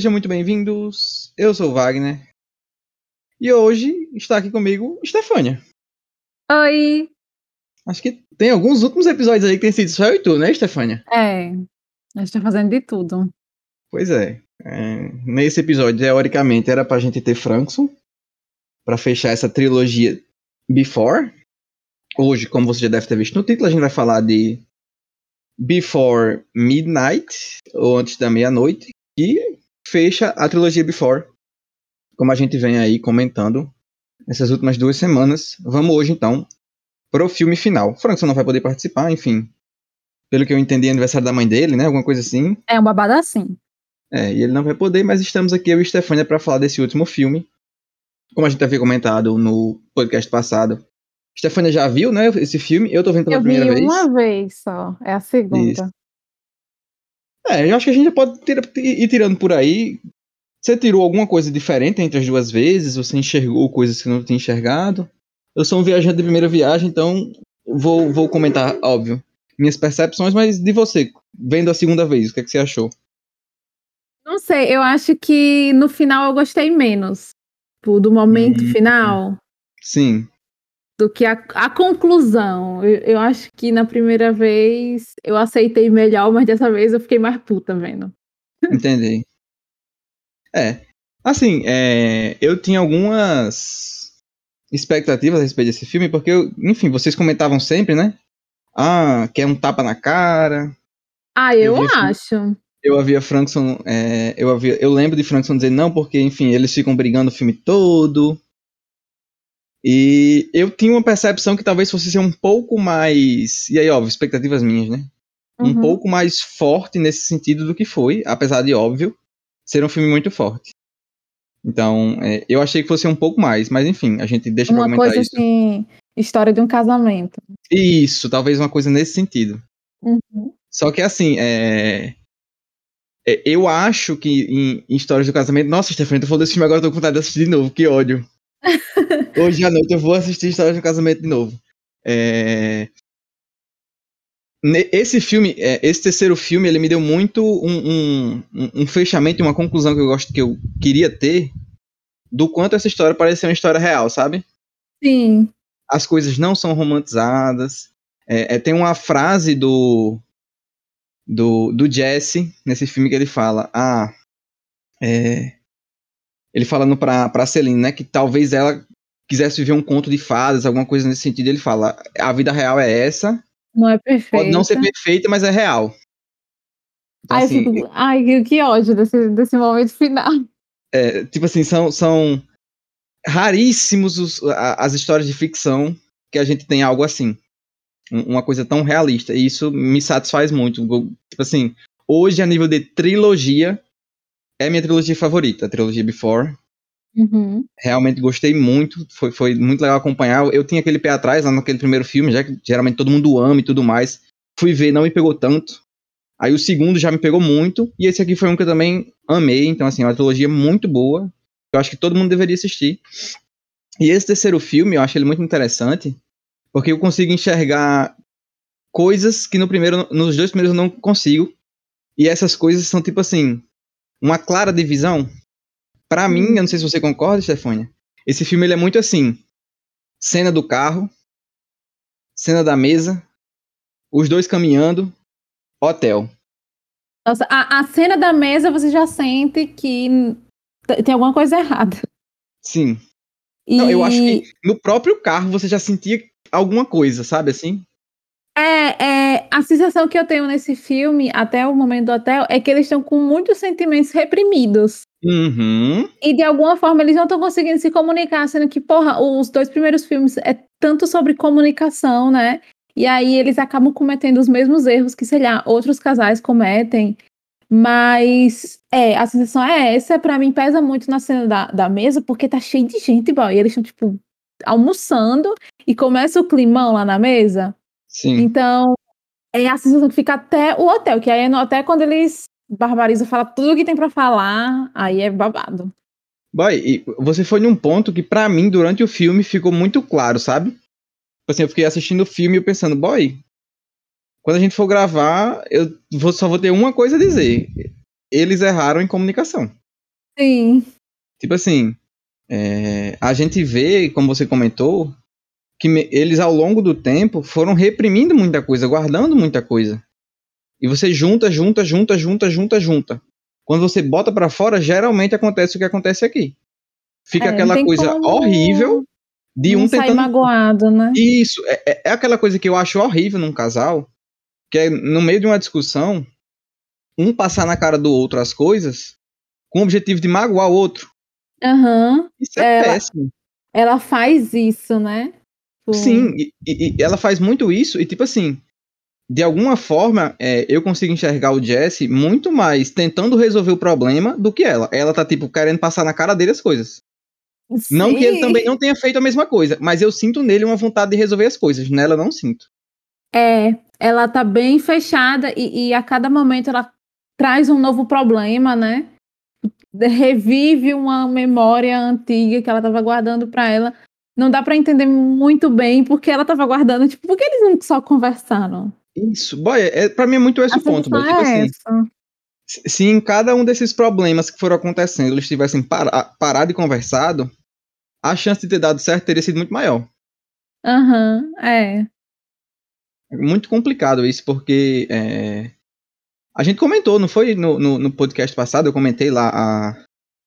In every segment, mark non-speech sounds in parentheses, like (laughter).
Sejam muito bem-vindos. Eu sou o Wagner. E hoje está aqui comigo Stefânia. Oi! Acho que tem alguns últimos episódios aí que tem sido só eu e tu, né, Stefânia? É, a gente tá fazendo de tudo. Pois é. é nesse episódio, teoricamente, era pra gente ter Frankson para fechar essa trilogia Before. Hoje, como você já deve ter visto no título, a gente vai falar de Before Midnight, ou antes da meia-noite, e fecha a trilogia Before, como a gente vem aí comentando essas últimas duas semanas. Vamos hoje, então, pro filme final. Frankson não vai poder participar, enfim. Pelo que eu entendi, é aniversário da mãe dele, né? Alguma coisa assim. É um babado assim. É, e ele não vai poder, mas estamos aqui, eu e Stefania, para falar desse último filme. Como a gente havia comentado no podcast passado, Stefania já viu, né, esse filme? Eu tô vendo pela eu primeira vi vez. uma vez só, é a segunda. Isso. É, eu acho que a gente já pode tira- ir tirando por aí. Você tirou alguma coisa diferente entre as duas vezes? Você enxergou coisas que não tinha enxergado? Eu sou um viajante de primeira viagem, então vou, vou comentar, óbvio, minhas percepções, mas de você, vendo a segunda vez, o que, é que você achou? Não sei, eu acho que no final eu gostei menos tipo, do momento Hum. final Sim, do que a, a conclusão. Eu, eu acho que na primeira vez eu aceitei melhor, mas dessa vez eu fiquei mais puta vendo. (laughs) entendi. É, assim, é, eu tinha algumas expectativas a respeito desse filme, porque, eu, enfim, vocês comentavam sempre, né? Ah, que é um tapa na cara, Ah, eu, Eu acho. eu havia Frankson, é, eu havia, eu lembro de Frankson dizer não, porque enfim, eles ficam brigando o filme todo. E eu tinha uma percepção que talvez fosse ser um pouco mais, e aí óbvio, expectativas minhas, né? Um Uhum. pouco mais forte nesse sentido do que foi, apesar de óbvio ser um filme muito forte. Então, é, eu achei que fosse um pouco mais, mas enfim, a gente deixa pra Uma comentar coisa isso. assim, história de um casamento. Isso, talvez uma coisa nesse sentido. Uhum. Só que assim, é... é, eu acho que em, em Histórias do Casamento. Nossa, Stefania, tu falou desse filme agora, eu tô com vontade de assistir de novo, que ódio. Hoje à noite eu vou assistir Histórias do Casamento de novo. É, Esse filme, é, esse terceiro filme, ele me deu muito um, um, um- um fechamento e uma conclusão que eu gosto que eu queria ter do quanto essa história parece ser uma história real, sabe? Sim. as coisas não são romantizadas. É, é, tem uma frase do, do, do Jesse nesse filme que ele fala: Ah, é, ele falando pra, pra Celine, né, que talvez ela quisesse viver um conto de fadas, alguma coisa nesse sentido. Ele fala: A vida real é essa, Não é perfeito. pode não ser perfeita, mas é real. Então, Ai, assim, fico- ai, que, ódio desse, desse momento final. é, tipo assim, são, são raríssimos os- as histórias de ficção que a gente tem algo assim. Um- Uma coisa tão realista. E isso me satisfaz muito. Tipo assim, hoje, a nível de trilogia, é minha trilogia favorita, a trilogia Before. Uhum. Realmente gostei muito. Foi, foi muito legal acompanhar. Eu tinha aquele pé atrás lá naquele primeiro filme, já que geralmente todo mundo ama e tudo mais. Fui ver, não me pegou tanto. Aí o segundo já me pegou muito. E esse aqui foi um que eu também amei. Então, assim, é uma trilogia muito boa. Eu acho que todo mundo deveria assistir. E esse terceiro filme, eu acho ele muito interessante. Porque eu consigo enxergar coisas que no primeiro, nos dois primeiros eu não consigo. E essas coisas são tipo assim, uma clara divisão. Pra mim, eu não sei se você concorda, Stefania. Esse filme ele é muito assim: cena do carro, cena da mesa, os dois caminhando, hotel. Nossa, a, a cena da mesa você já sente que tem alguma coisa errada. Sim. E Não, eu acho que no próprio carro você já sentia alguma coisa, sabe assim? É, é, a sensação que eu tenho nesse filme, até o momento do hotel, é que eles estão com muitos sentimentos reprimidos. Uhum. E de alguma forma eles não estão conseguindo se comunicar, sendo que, porra, os dois primeiros filmes é tanto sobre comunicação, né? E aí eles acabam cometendo os mesmos erros que, sei lá, outros casais cometem. Mas, é, a sensação é essa, pra mim pesa muito na cena da, da mesa, porque tá cheio de gente, boy. E eles estão, tipo, almoçando e começa o climão lá na mesa. Sim. Então, é a sensação que fica até o hotel, que aí é hotel quando eles barbarizam, fala tudo que tem pra falar, aí é babado. Boy, e você foi num ponto que pra mim, durante o filme, ficou muito claro, sabe? Tipo Assim, eu fiquei assistindo o filme e pensando, boy, quando a gente for gravar, eu vou- só vou ter uma coisa a dizer. eles erraram em comunicação. Sim. Tipo assim, é, a gente vê, como você comentou, que me, eles ao longo do tempo foram reprimindo muita coisa, guardando muita coisa. E você junta, junta, junta, junta, junta, junta. Quando você bota para fora, geralmente acontece o que acontece aqui. Fica É, aquela coisa horrível de um sai tentando magoado, né? isso, é, é- é aquela coisa que eu acho horrível num casal, que é no meio de uma discussão, um passar na cara do outro as coisas com o objetivo de magoar o outro. Aham. Isso é Ela- péssimo. Ela faz isso, né? Tipo, Sim, e, e- ela faz muito isso, e tipo assim, de alguma forma, é, eu consigo enxergar o Jesse muito mais tentando resolver o problema do que ela. Ela tá, tipo, querendo passar na cara dele as coisas. Não que ele sim. também não tenha feito a mesma coisa, mas eu sinto nele uma vontade de resolver as coisas. Nela, não sinto. É, ela tá bem fechada e, e a cada momento ela traz um novo problema, né? Revive uma memória antiga que ela tava guardando pra ela. Não dá pra entender muito bem porque ela tava guardando, tipo, por que eles não só conversaram? Isso, boy, é, pra mim é muito esse o ponto, boy. Tipo é assim, essa. se em cada um desses problemas que foram acontecendo eles tivessem para, parado e conversado, a chance de ter dado certo teria sido muito maior. Aham, é. É muito complicado isso, porque é, a gente comentou, não foi no, no, no podcast passado, eu comentei lá a,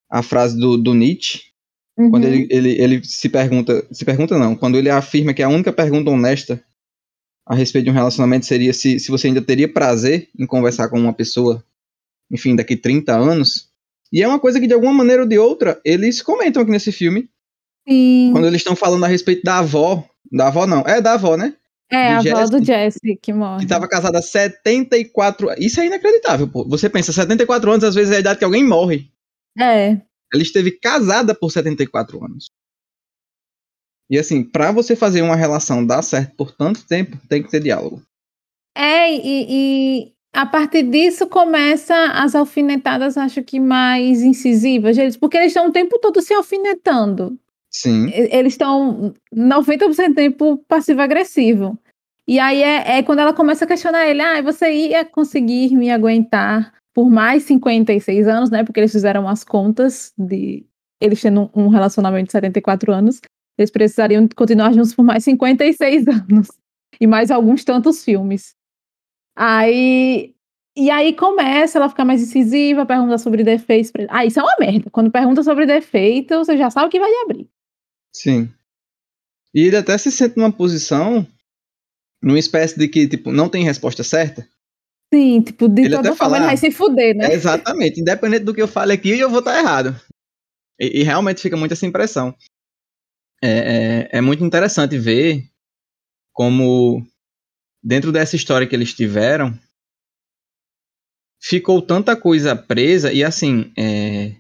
a frase do, do Nietzsche, Uhum. quando ele, ele, ele se pergunta, se pergunta não, quando ele afirma que a única pergunta honesta a respeito de um relacionamento seria se, se você ainda teria prazer em conversar com uma pessoa, enfim, daqui 30 anos. E é uma coisa que, de alguma maneira ou de outra, eles comentam aqui nesse filme, Sim. quando eles estão falando a respeito da avó, da avó não, é da avó, né? É, a do avó do Jesse, Jesse que morre. que estava casada há 74 Isso é inacreditável, pô. Você pensa, 74 anos às vezes é a idade que alguém morre. É, Ela esteve casada por 74 anos. E assim, pra você fazer uma relação dar certo por tanto tempo, tem que ter diálogo. É, e, e a partir disso começa as alfinetadas, acho que mais incisivas, eles, porque eles estão o tempo todo se alfinetando. Sim. Eles estão 90% do tempo passivo-agressivo. E aí é, é quando ela começa a questionar ele: ah, você ia conseguir me aguentar por mais 56 anos, né? Porque eles fizeram as contas de eles tendo um relacionamento de 74 anos, eles precisariam continuar juntos por mais 56 (laughs) anos. E mais alguns tantos filmes. Aí. E aí começa ela ficar mais incisiva, pergunta sobre defeitos. Ah, isso é uma merda. Quando pergunta sobre defeito, você já sabe que vai abrir. Sim. E ele até se sente numa posição, numa espécie de que, tipo, não tem resposta certa. Sim, tipo, de Ele toda forma ele vai "Ah, se fuder, né? Exatamente. Independente do que eu fale aqui, eu vou estar errado. E, e realmente fica muito essa impressão. É, é, é muito interessante ver como, dentro dessa história que eles tiveram, ficou tanta coisa presa e assim, é,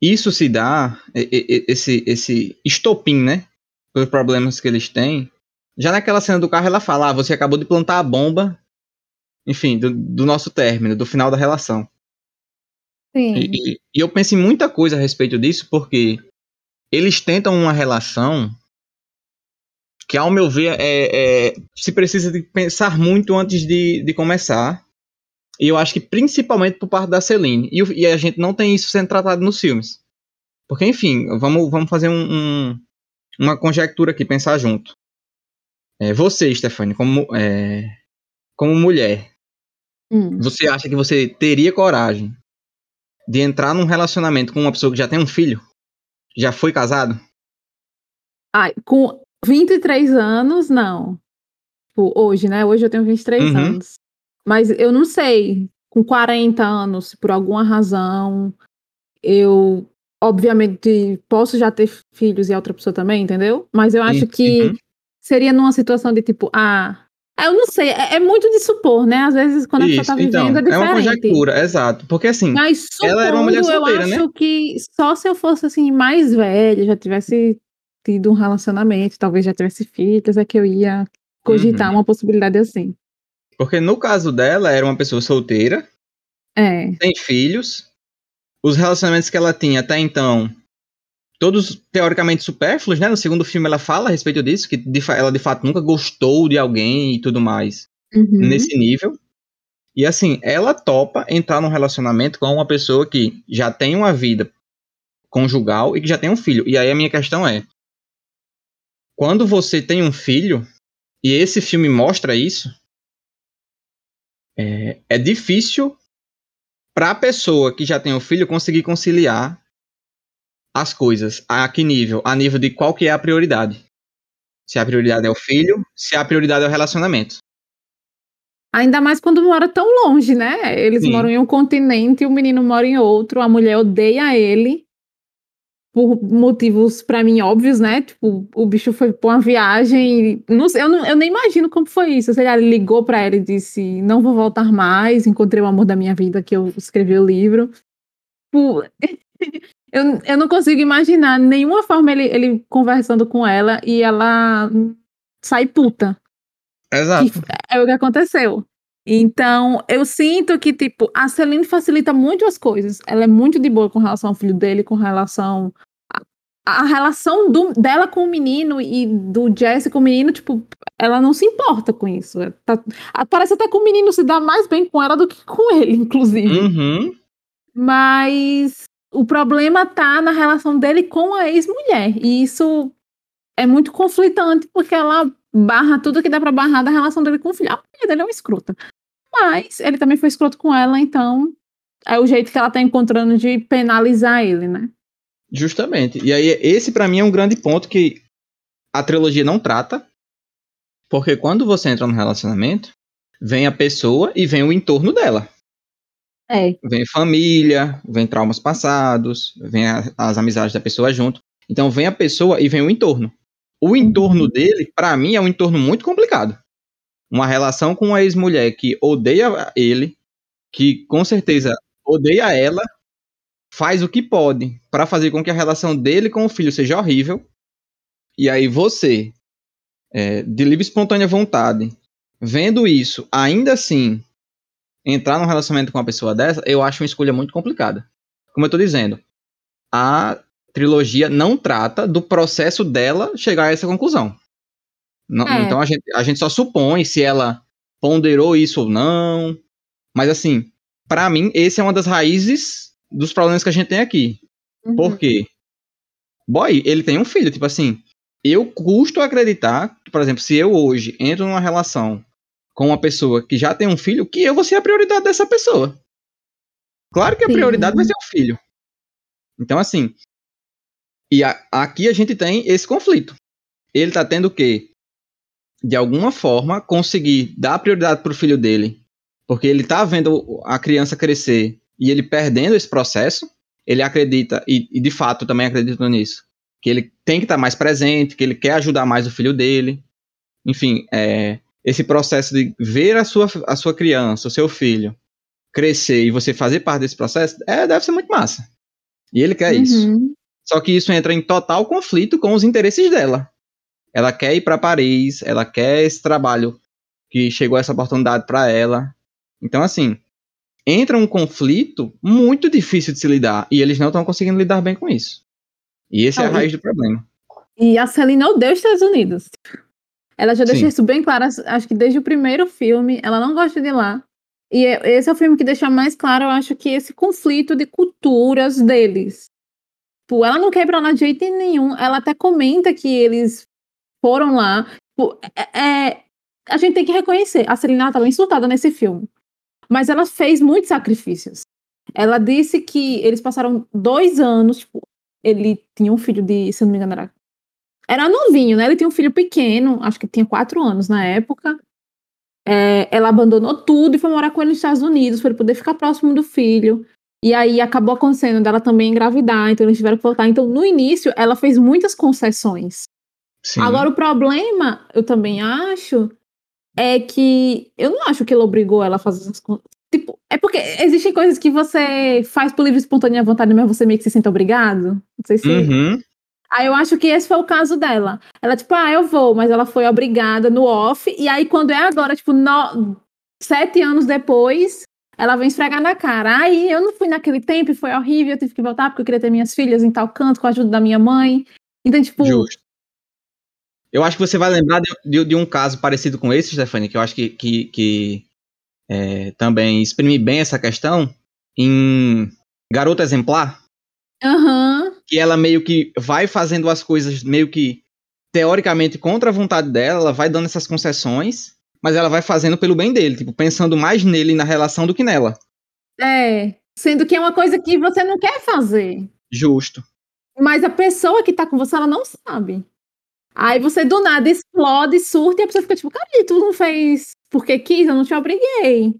isso se dá, esse, esse estopim, né? Pelos problemas que eles têm. Já naquela cena do carro, ela fala: ah, você acabou de plantar a bomba, enfim, do, do nosso término, do final da relação. Sim. E, e- e eu penso em muita coisa a respeito disso, porque eles tentam uma relação que, ao meu ver, é, é- se precisa de pensar muito antes de, de começar. E eu acho que principalmente por parte da Celine. E, e a gente não tem isso sendo tratado nos filmes. Porque, enfim, vamos, vamos fazer um- um- uma conjectura aqui, pensar junto. É, você, Stephanie, como, é, como mulher, Hum. você acha que você teria coragem de entrar num relacionamento com uma pessoa que já tem um filho? Já foi casado? Ai, com 23 anos, não. Tipo, hoje, né? Hoje eu tenho 23 Uhum. anos. Mas eu não sei, com 40 anos, se por alguma razão, eu, obviamente, posso já ter filhos e a outra pessoa também, entendeu? Mas eu acho Sim, que uhum. seria numa situação de tipo, ah. Eu não sei, é, é muito de supor, né? Às vezes, quando a pessoa tá então, vivendo, é é uma diferente. conjectura, exato. Porque assim, Mas Ela era uma mulher supondo, solteira, eu né? acho que só se eu fosse assim mais velha, já tivesse tido um relacionamento, talvez já tivesse filhos, é que eu ia cogitar Uhum. uma possibilidade assim. porque no caso dela, era uma pessoa solteira, É, tem filhos, os relacionamentos que ela tinha até então, todos teoricamente supérfluos, né? No segundo filme ela fala a respeito disso, que de ela de fato nunca gostou de alguém e tudo mais. uhum, nesse nível. E assim, ela topa entrar num relacionamento com uma pessoa que já tem uma vida conjugal e que já tem um filho. E aí a minha questão é: quando você tem um filho, e esse filme mostra isso, é, é difícil para a pessoa que já tem um filho conseguir conciliar as coisas. A que nível? A nível de qual que é a prioridade. Se a prioridade é o filho, se a prioridade é o relacionamento. Ainda mais quando mora tão longe, né? Eles Sim. moram em um continente e o menino mora em outro, a mulher odeia ele por motivos para mim óbvios, né? Tipo, o bicho foi pra uma viagem, não sei, eu, não, eu nem imagino como foi isso. Sei lá, ele ligou para ela e disse: "Não vou voltar mais, encontrei o amor da minha vida que eu escrevi o livro". Tipo, (laughs) eu, eu não consigo imaginar nenhuma forma ele, ele conversando com ela e ela sai puta. Exato. é o que aconteceu. Então, eu sinto que, tipo, a Celine facilita muito as coisas. Ela é muito de boa com relação ao filho dele, com relação. A, a relação do, dela com o menino e do Jesse com o menino, tipo, ela não se importa com isso. Tá, parece até que o menino se dá mais bem com ela do que com ele, (laughs) inclusive. Uhum. Mas o problema tá na relação dele com a ex-mulher. E isso é muito conflitante, porque ela barra tudo que dá pra barrar da relação dele com o filho. A mulher dele é uma escrota. Mas ele também foi escroto com ela, então é o jeito que ela tá encontrando de penalizar ele, né? Justamente. E aí, esse para mim é um grande ponto que a trilogia não trata. Porque quando você entra no relacionamento, vem a pessoa e vem o entorno dela. É. Vem família, vem traumas passados, vem a, as amizades da pessoa junto. Então vem a pessoa e vem o entorno. O entorno uhum. dele, para mim, é um entorno muito complicado. Uma relação com uma ex-mulher que odeia ele, que com certeza odeia ela, faz o que pode para fazer com que a relação dele com o filho seja horrível. E aí você, é, de livre e espontânea vontade, vendo isso, ainda assim, entrar num relacionamento com uma pessoa dessa, eu acho uma escolha muito complicada. Como eu tô dizendo, a trilogia não trata do processo dela chegar a essa conclusão. Não, é. Então a gente, a gente só supõe se ela ponderou isso ou não. Mas assim, para mim, esse é uma das raízes dos problemas que a gente tem aqui. Uhum. Por quê? Boy, ele tem um filho, tipo assim. Eu custo acreditar que, por exemplo, se eu hoje entro numa relação com uma pessoa que já tem um filho, que eu vou ser a prioridade dessa pessoa. Claro que a Sim. prioridade vai ser o filho. Então, assim, e a, aqui a gente tem esse conflito. Ele tá tendo que, de alguma forma, conseguir dar prioridade pro filho dele, porque ele tá vendo a criança crescer e ele perdendo esse processo, ele acredita, e, e de fato também acredito nisso, que ele tem que estar tá mais presente, que ele quer ajudar mais o filho dele. Enfim, é, esse processo de ver a sua, a sua criança, o seu filho, crescer e você fazer parte desse processo, é, deve ser muito massa. E ele quer uhum. isso. Só que isso entra em total conflito com os interesses dela. Ela quer ir para Paris, ela quer esse trabalho que chegou essa oportunidade para ela. Então, assim, entra um conflito muito difícil de se lidar e eles não estão conseguindo lidar bem com isso. E esse é a raiz do problema. E a Celina odeia os Estados Unidos. Ela já deixou Sim. isso bem claro, acho que desde o primeiro filme, ela não gosta de lá. E esse é o filme que deixa mais claro, eu acho, que esse conflito de culturas deles. Tipo, ela não quer ir pra lá de jeito nenhum. Ela até comenta que eles foram lá. Tipo, é, é, a gente tem que reconhecer. A Celina estava insultada nesse filme. Mas ela fez muitos sacrifícios. Ela disse que eles passaram dois anos. Tipo, ele tinha um filho de, se não me engano, era, era novinho, né? Ele tinha um filho pequeno, acho que tinha quatro anos na época. É, ela abandonou tudo e foi morar com ele nos Estados Unidos para ele poder ficar próximo do filho. E aí acabou acontecendo dela também engravidar, então eles tiveram que voltar. Então, no início, ela fez muitas concessões. Sim. Agora, o problema, eu também acho, é que eu não acho que ele obrigou ela a fazer essas. Tipo, é porque existem coisas que você faz por livre e espontânea vontade, mas você meio que se sente obrigado. Não sei se. Uhum. Aí eu acho que esse foi o caso dela. Ela, tipo, ah, eu vou, mas ela foi obrigada no off. E aí, quando é agora, tipo, no... sete anos depois, ela vem esfregar na cara. Aí eu não fui naquele tempo e foi horrível, eu tive que voltar porque eu queria ter minhas filhas em tal canto com a ajuda da minha mãe. Então, tipo. Justo. Eu acho que você vai lembrar de, de, de um caso parecido com esse, Stephanie, que eu acho que, que, que é, também exprime bem essa questão em Garota Exemplar. Aham. Que ela meio que vai fazendo as coisas meio que teoricamente contra a vontade dela, ela vai dando essas concessões, mas ela vai fazendo pelo bem dele, tipo, pensando mais nele e na relação do que nela. É. Sendo que é uma coisa que você não quer fazer. Justo. Mas a pessoa que tá com você, ela não sabe. Aí você do nada explode, surta e a pessoa fica tipo, cara, tu não fez porque quis, eu não te obriguei.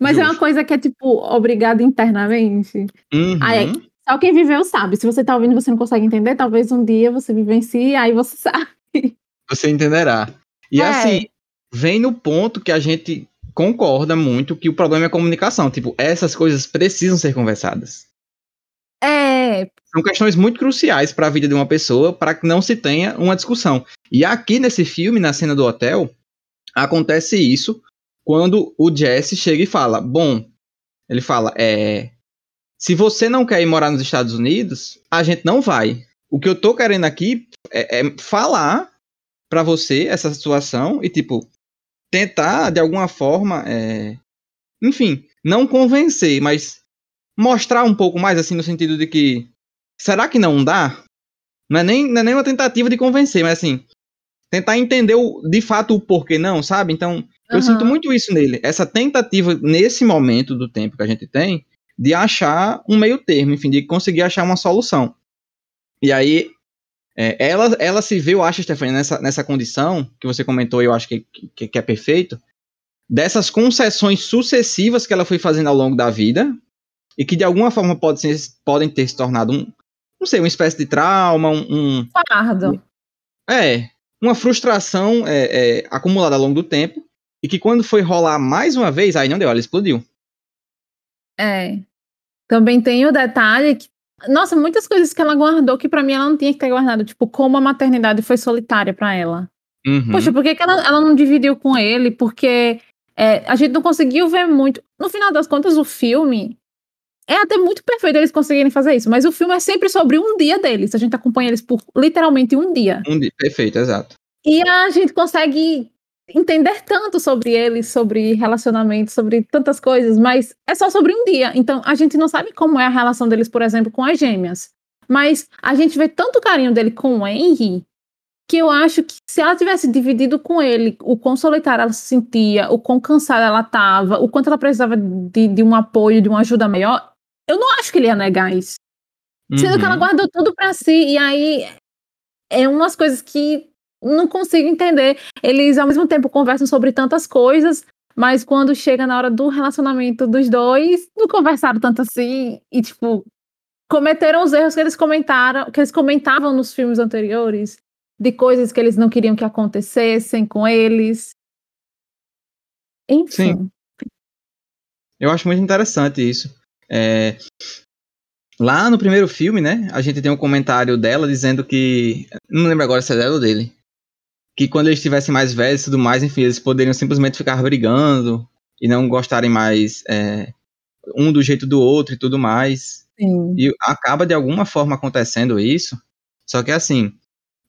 Mas é uma Justo. coisa que é tipo, obrigada internamente. Uhum. Aí, só quem viveu sabe. Se você tá ouvindo e você não consegue entender, talvez um dia você vivencie, aí você (laughs) sabe. Você entenderá. E É. assim, vem no ponto que a gente concorda muito que o problema é a comunicação. Tipo, essas coisas precisam ser conversadas. É, São questões muito cruciais para a vida de uma pessoa para que não se tenha uma discussão. E aqui nesse filme, na cena do hotel, acontece isso quando o Jesse chega e fala: Bom, ele fala, é. Se você não quer ir morar nos Estados Unidos, a gente não vai. O que eu tô querendo aqui é, é falar para você essa situação e, tipo, tentar de alguma forma, é, enfim, não convencer, mas mostrar um pouco mais, assim, no sentido de que será que não dá? Não é nem, não é nem uma tentativa de convencer, mas assim, tentar entender o, de fato o porquê não, sabe? Então, eu sinto muito isso nele. Essa tentativa, nesse momento do tempo que a gente tem, de achar um meio termo, enfim, de conseguir achar uma solução. E aí, é, ela, ela se vê, eu acho, Stephanie, nessa, nessa condição que você comentou, eu acho que, que, que é perfeito, dessas concessões sucessivas que ela foi fazendo ao longo da vida, e que de alguma forma pode ser, podem ter se tornado um, não sei, uma espécie de trauma, um, um fardo. é, uma frustração é, é, acumulada ao longo do tempo, e que quando foi rolar mais uma vez, aí não deu, ela explodiu. É. Também tem o detalhe que. Nossa, muitas coisas que ela guardou que pra mim ela não tinha que ter guardado. Tipo, como a maternidade foi solitária pra ela. Uhum. Poxa, por que, que ela, ela não dividiu com ele? Porque é, a gente não conseguiu ver muito. No final das contas, o filme é até muito perfeito eles conseguirem fazer isso, mas o filme é sempre sobre um dia deles. A gente acompanha eles por literalmente um dia. Um dia- perfeito, exato. E a gente consegue entender tanto sobre eles, sobre relacionamentos, sobre tantas coisas, mas é só sobre um dia. Então a gente não sabe como é a relação deles, por exemplo, com as gêmeas. Mas a gente vê tanto carinho dele com o Henry que eu acho que se ela tivesse dividido com ele o quão solitária ela se sentia, o quão cansada ela estava, o quanto ela precisava de, de um apoio, de uma ajuda melhor, eu não acho que ele ia negar isso. Sendo que ela Uhum. guardou tudo pra si, e aí é umas coisas que não consigo entender. Eles ao mesmo tempo conversam sobre tantas coisas, mas quando chega na hora do relacionamento dos dois, não conversaram tanto assim e tipo cometeram os erros que eles comentaram, que eles comentavam nos filmes anteriores, de coisas que eles não queriam que acontecessem com eles. Enfim. Sim. Eu acho muito interessante isso. É, Lá no primeiro filme, né, a gente tem um comentário dela dizendo que. Não lembro agora se é dela ou dele. Que quando eles estivessem mais velhos e tudo mais, enfim, eles poderiam simplesmente ficar brigando e não gostarem mais é, um do jeito do outro e tudo mais. Sim. E acaba de alguma forma acontecendo isso. Só que assim,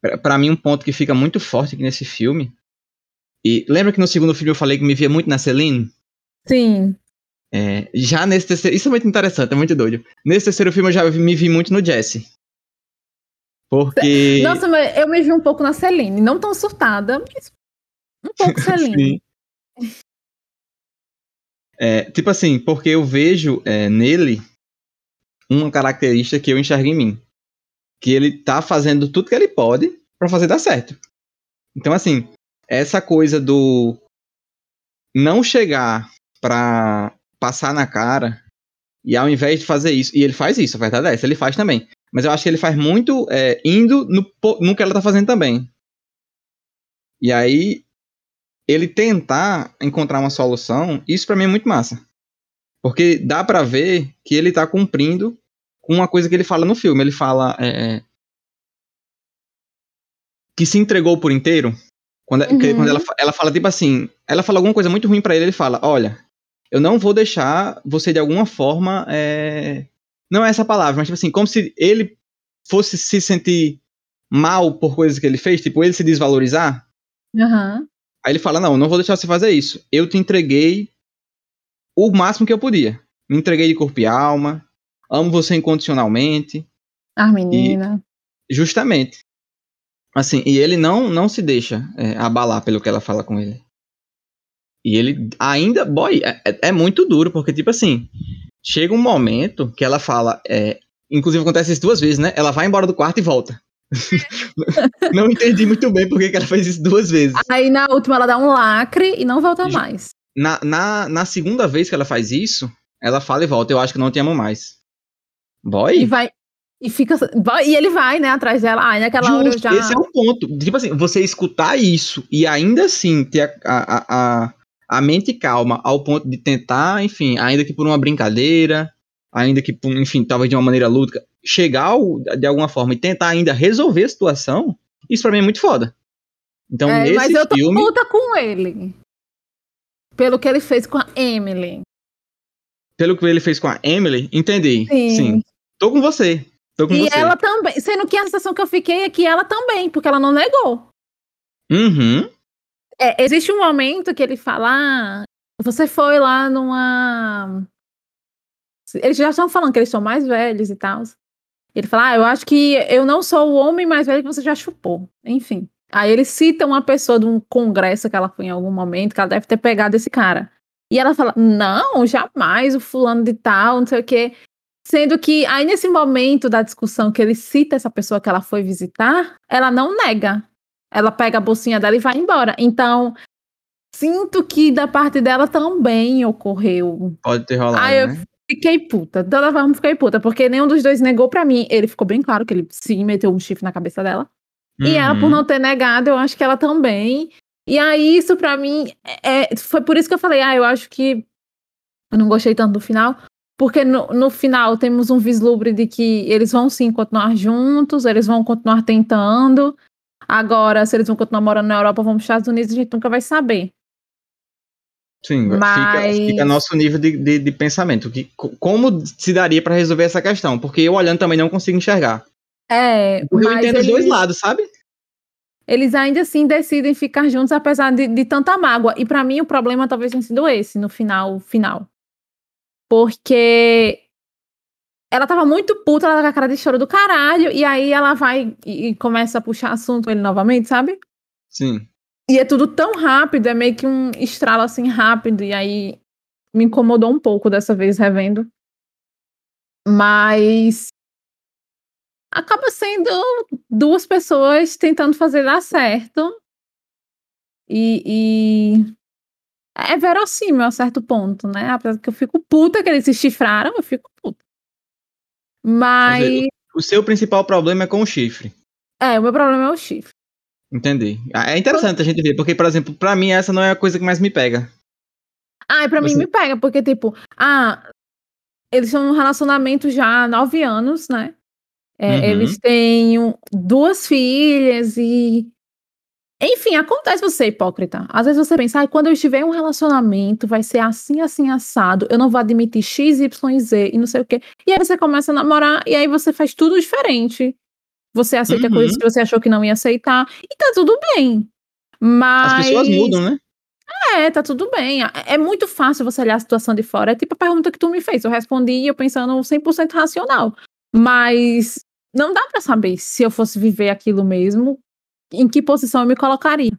pra- pra mim um ponto que fica muito forte aqui nesse filme. E lembra que no segundo filme eu falei que me via muito na Celine? Sim. É, já nesse terceiro. Isso é muito interessante, é muito doido. Nesse terceiro filme eu já me vi muito no Jesse. Porque. Nossa, mas eu me vi um pouco na Celine, não tão surtada, mas um pouco (laughs) Celine. É, tipo assim, porque eu vejo é, nele uma característica que eu enxergo em mim. Que ele tá fazendo tudo que ele pode pra fazer dar certo. Então, assim, essa coisa do não chegar pra passar na cara e ao invés de fazer isso, e ele faz isso, a verdade é essa, ele faz também. Mas eu acho que ele faz muito é, indo no, no que ela tá fazendo também. E aí, ele tentar encontrar uma solução, isso pra mim é muito massa. Porque dá pra ver que ele tá cumprindo com uma coisa que ele fala no filme. Ele fala é, que se entregou por inteiro. Quando, que- Uhum. quando ela, ela fala tipo assim, ela fala alguma coisa muito ruim pra ele, ele fala, olha, eu não vou deixar você de alguma forma, é... não é essa palavra, mas tipo assim, como se ele fosse se sentir mal por coisas que ele fez, tipo ele se desvalorizar. Aham. Aí ele fala: Não, não vou deixar você fazer isso. Eu te entreguei o máximo que eu podia. Me entreguei de corpo e alma, amo você incondicionalmente. A menina. E, justamente. Assim, e ele não não se deixa é, abalar pelo que ela fala com ele. E ele ainda, boy, é, é, é muito duro, porque, tipo assim, chega um momento que ela fala, é, inclusive acontece isso duas vezes, né? Ela vai embora do quarto e volta. (laughs) não entendi muito bem porque que ela fez isso duas vezes. Aí na última ela dá um lacre e não volta mais. Na, na, na segunda vez que ela faz isso, ela fala e volta, eu acho que não te amo mais. Boy. E vai. E fica. E ele vai, né, atrás dela. Ah, naquela Justo, hora eu já. Esse é o ponto. Tipo assim, você escutar isso e ainda assim ter a, a, a, a mente calma ao ponto de tentar, enfim, ainda que por uma brincadeira, ainda que, por, enfim, talvez de uma maneira lúdica, chegar ao, de alguma forma e tentar ainda resolver a situação, isso pra mim é muito foda. Então, é, nesse mas eu tô filme... puta com ele. Pelo que ele fez com a Emily. Pelo que ele fez com a Emily, entendi. Sim. Sim. Tô com você. Tô com e você. ela também. Sendo que a sensação que eu fiquei é que ela também, porque ela não negou. Uhum. É, existe um momento que ele fala: ah, você foi lá numa. Eles já estão falando que eles são mais velhos e tal. Ele fala: ah, eu acho que eu não sou o homem mais velho que você já chupou. Enfim. Aí ele cita uma pessoa de um congresso que ela foi em algum momento, que ela deve ter pegado esse cara. E ela fala: não, jamais, o fulano de tal, não sei o quê. Sendo que aí nesse momento da discussão que ele cita essa pessoa que ela foi visitar, ela não nega. Ela pega a bolsinha dela e vai embora. Então, sinto que da parte dela também ocorreu. Pode ter rolado. Aí eu né? fiquei puta. Toda forma fiquei puta, porque nenhum dos dois negou para mim. Ele ficou bem claro que ele sim meteu um chifre na cabeça dela. Uhum. E ela, por não ter negado, eu acho que ela também. E aí, isso para mim, é, foi por isso que eu falei, ah, eu acho que eu não gostei tanto do final, porque no, no final temos um vislumbre de que eles vão sim continuar juntos, eles vão continuar tentando. Agora, se eles vão continuar morando na Europa, vão para os Estados Unidos, a gente nunca vai saber. Sim, Mas... fica, fica nosso nível de, de, de, pensamento. Que, como se daria para resolver essa questão? Porque eu olhando também não consigo enxergar. É, Porque eu entendo eles... os dois lados, sabe? Eles ainda assim decidem ficar juntos apesar de, de tanta mágoa. E para mim o problema talvez tenha sido esse no final, final. Porque ela tava muito puta, ela tá com a cara de choro do caralho, e aí ela vai e, e começa a puxar assunto com ele novamente, sabe? Sim. E é tudo tão rápido, é meio que um estralo assim rápido, e aí me incomodou um pouco dessa vez revendo. Mas acaba sendo duas pessoas tentando fazer dar certo. E, e, é verossímil a certo ponto, né? Apesar que eu fico puta que eles se chifraram, eu fico puta. Mas. O seu principal problema é com o chifre. É, o meu problema é o chifre. Entendi. Ah, é interessante a gente ver, porque, por exemplo, pra mim essa não é a coisa que mais me pega. Ah, pra Você... mim me pega, porque, tipo, ah, eles são num relacionamento já há nove anos, né? É, uhum. Eles têm duas filhas e. Enfim, acontece você hipócrita. Às vezes você pensa, ah, quando eu estiver em um relacionamento, vai ser assim, assim, assado. Eu não vou admitir X, Y, Z e não sei o quê. E aí você começa a namorar e aí você faz tudo diferente. Você aceita uhum. coisas que você achou que não ia aceitar. E tá tudo bem. Mas. As pessoas mudam, né? É, tá tudo bem. É muito fácil você olhar a situação de fora. É tipo a pergunta que tu me fez. Eu respondi eu pensando 100% racional. Mas não dá para saber se eu fosse viver aquilo mesmo, em que posição eu me colocaria.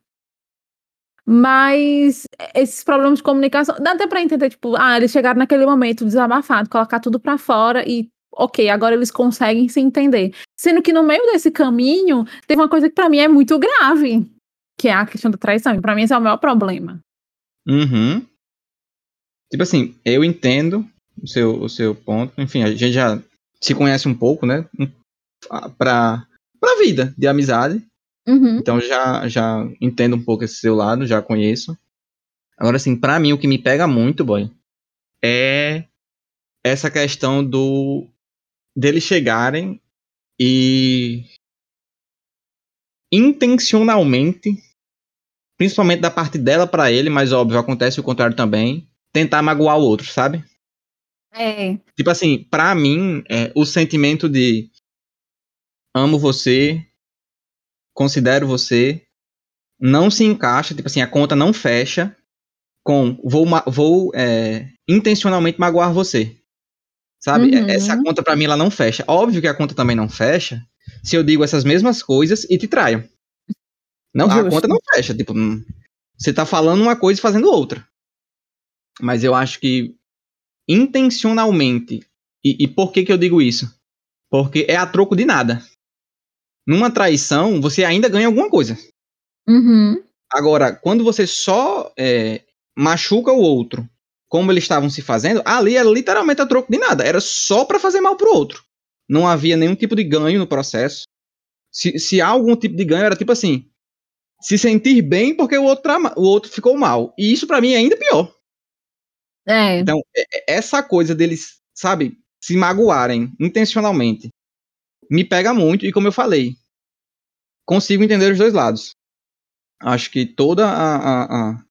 Mas esses problemas de comunicação, dá até para entender, tipo, ah, eles chegaram naquele momento desabafado, colocar tudo para fora e ok, agora eles conseguem se entender. Sendo que no meio desse caminho, tem uma coisa que para mim é muito grave, que é a questão da traição. E pra mim esse é o maior problema. Uhum. Tipo assim, eu entendo o seu, o seu ponto. Enfim, a gente já se conhece um pouco, né? Pra, pra vida de amizade. Uhum. Então já, já entendo um pouco esse seu lado, já conheço. Agora, assim, pra mim o que me pega muito, boy, é essa questão do deles chegarem e intencionalmente, principalmente da parte dela para ele, mas óbvio, acontece o contrário também, tentar magoar o outro, sabe? É. Tipo assim, pra mim, é, o sentimento de amo você, considero você, não se encaixa, tipo assim, a conta não fecha com vou, vou é, intencionalmente magoar você. Sabe? Uhum. Essa conta para mim ela não fecha. Óbvio que a conta também não fecha se eu digo essas mesmas coisas e te traio. Não, Justo. a conta não fecha. Tipo, hum, você tá falando uma coisa e fazendo outra. Mas eu acho que intencionalmente. E, e por que que eu digo isso? Porque é a troco de nada. Numa traição, você ainda ganha alguma coisa. Uhum. Agora, quando você só é, machuca o outro como eles estavam se fazendo, ali era literalmente a troco de nada. Era só para fazer mal pro outro. Não havia nenhum tipo de ganho no processo. Se, se há algum tipo de ganho, era tipo assim: se sentir bem porque o outro, o outro ficou mal. E isso para mim é ainda pior. É. Então, é, é, essa coisa deles, sabe, se magoarem intencionalmente, me pega muito. E como eu falei, consigo entender os dois lados. Acho que toda a, a, a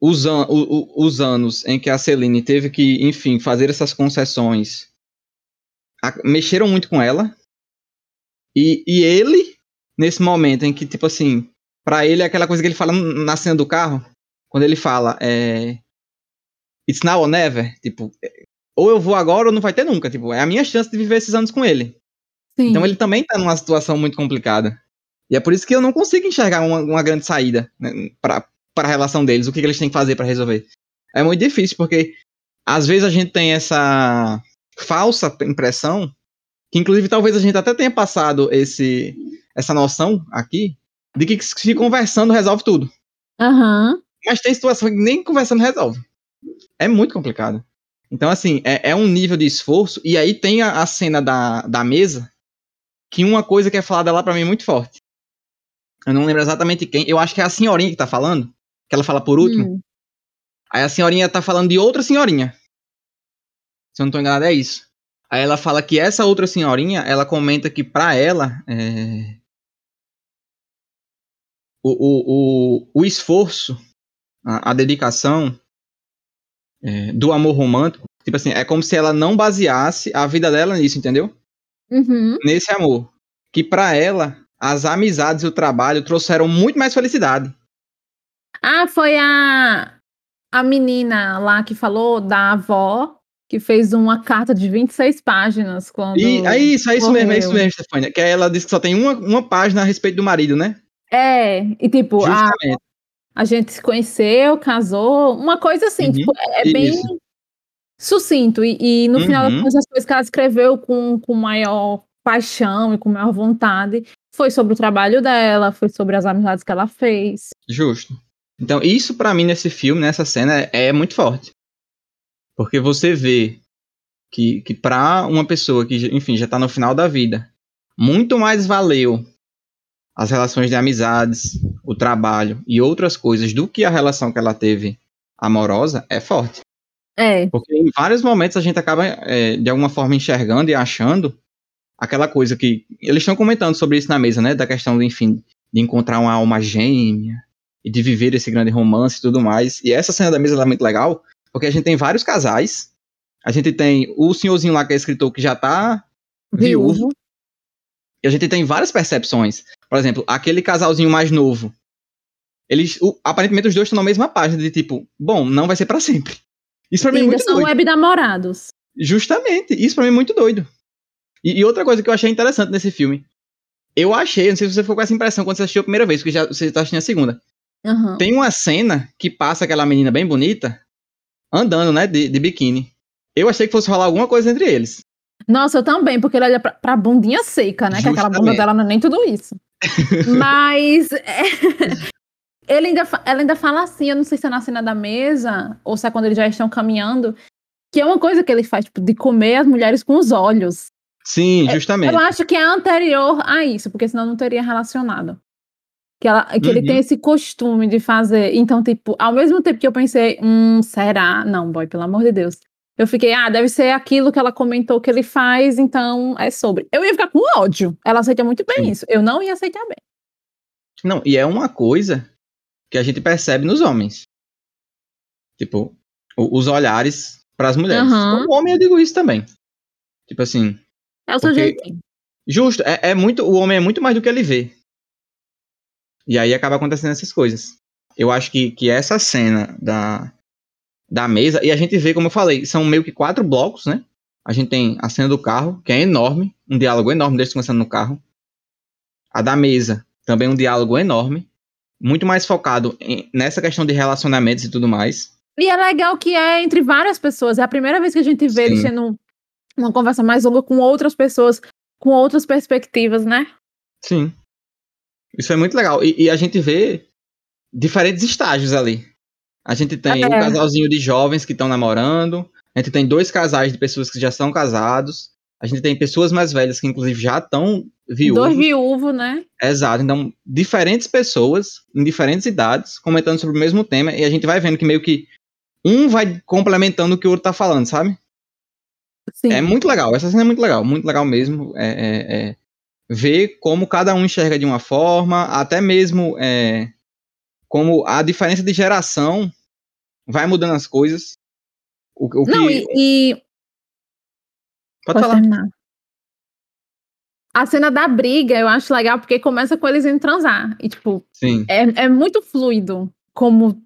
os, an o, o, os anos em que a Celine teve que, enfim, fazer essas concessões a, mexeram muito com ela. E, e ele, nesse momento em que, tipo assim, para ele é aquela coisa que ele fala na cena do carro, quando ele fala, é, It's now or never, tipo, ou eu vou agora ou não vai ter nunca, tipo, é a minha chance de viver esses anos com ele. Sim. Então ele também tá numa situação muito complicada. E é por isso que eu não consigo enxergar uma, uma grande saída né, para para a relação deles, o que, que eles têm que fazer para resolver. É muito difícil, porque às vezes a gente tem essa falsa impressão, que inclusive talvez a gente até tenha passado esse, essa noção aqui, de que se conversando resolve tudo. Uhum. Mas tem situação que nem conversando resolve. É muito complicado. Então, assim, é, é um nível de esforço. E aí tem a, a, cena da, da mesa, que uma coisa que é falada lá para mim muito forte. Eu não lembro exatamente quem. Eu acho que é a senhorinha que tá falando que ela fala por último. Hum. Aí a senhorinha tá falando de outra senhorinha. Se eu não tô enganado, é isso. Aí ela fala que essa outra senhorinha, ela comenta que pra ela, é... o, o, o, o esforço, a, a dedicação é, do amor romântico, tipo assim, é como se ela não baseasse a vida dela nisso, entendeu? Uhum. Nesse amor. Que para ela, as amizades e o trabalho trouxeram muito mais felicidade. Ah, foi a, a menina lá que falou da avó, que fez uma carta de 26 páginas quando. E, é isso, é isso mesmo, é isso mesmo, Stefania. Que ela disse que só tem uma, uma página a respeito do marido, né? É, e tipo, a, a gente se conheceu, casou, uma coisa assim, uhum, tipo, é, é bem sucinto. E, e no uhum. final das coisas que ela escreveu com, com maior paixão e com maior vontade foi sobre o trabalho dela, foi sobre as amizades que ela fez. Justo. Então, isso para mim nesse filme, nessa cena, é, é muito forte. Porque você vê que, que para uma pessoa que, enfim, já tá no final da vida, muito mais valeu as relações de amizades, o trabalho e outras coisas do que a relação que ela teve amorosa, é forte. É. Porque em vários momentos a gente acaba, é, de alguma forma, enxergando e achando aquela coisa que. Eles estão comentando sobre isso na mesa, né? Da questão, do, enfim, de encontrar uma alma gêmea, e de viver esse grande romance e tudo mais. E essa cena da mesa é muito legal, porque a gente tem vários casais. A gente tem o senhorzinho lá que é escritor que já tá viúvo. viúvo. E a gente tem várias percepções. Por exemplo, aquele casalzinho mais novo. Eles, o, aparentemente, os dois estão na mesma página de tipo, bom, não vai ser para sempre. Isso pra mim é muito são doido. web namorados. Justamente, isso pra mim é muito doido. E, e, outra coisa que eu achei interessante nesse filme. Eu achei, não sei se você ficou com essa impressão quando você assistiu a primeira vez, porque já, você tá assistindo a segunda. Uhum. Tem uma cena que passa aquela menina bem bonita andando, né, de, de biquíni. Eu achei que fosse rolar alguma coisa entre eles. Nossa, eu também, porque ele olha pra, pra bundinha seca, né? Justamente. Que aquela bunda dela não é nem tudo isso. (laughs) Mas é, ele ainda, ela ainda fala assim, eu não sei se é na cena da mesa, ou se é quando eles já estão caminhando, que é uma coisa que ele faz, tipo, de comer as mulheres com os olhos. Sim, justamente. Eu acho que é anterior a isso, porque senão não teria relacionado. Que, ela, que uhum. ele tem uhum. esse costume de fazer. Então, tipo, ao mesmo tempo que eu pensei, hum, será? Não, boy, pelo amor de Deus. Eu fiquei, ah, deve ser aquilo que ela comentou que ele faz, então é sobre. Eu ia ficar com ódio. Ela aceita muito bem Sim. isso. Eu não ia aceitar bem. Não, e é uma coisa que a gente percebe nos homens. Tipo, os olhares para as mulheres. Uhum. Como homem, eu digo isso também. Tipo assim. É o seu jeitinho. Justo, é, é muito. O homem é muito mais do que ele vê. E aí acaba acontecendo essas coisas. eu acho que, que essa cena da, da mesa, e a gente vê, como eu falei, são meio que quatro blocos, né? A gente tem a cena do carro, que é enorme, um diálogo enorme deles começando no carro. A da mesa, também um diálogo enorme, muito mais focado em, nessa questão de relacionamentos e tudo mais. E é legal que é entre várias pessoas. É a primeira vez que a gente vê Sim. eles tendo uma conversa mais longa com outras pessoas, com outras perspectivas, né? Sim. Isso é muito legal. E, e a gente vê diferentes estágios ali. A gente tem é. um casalzinho de jovens que estão namorando. A gente tem dois casais de pessoas que já são casados. A gente tem pessoas mais velhas que, inclusive, já estão viúvos. Dois viúvos, né? Exato. Então, diferentes pessoas, em diferentes idades, comentando sobre o mesmo tema. E a gente vai vendo que meio que um vai complementando o que o outro tá falando, sabe? Sim. É muito legal. Essa cena é muito legal. Muito legal mesmo. É, é, é ver como cada um enxerga de uma forma, até mesmo é, como a diferença de geração vai mudando as coisas. O, o Não, que... e, e... Pode, falar. Terminar. A cena da briga eu acho legal porque começa com eles indo transar. E, tipo, Sim. É, é muito fluido como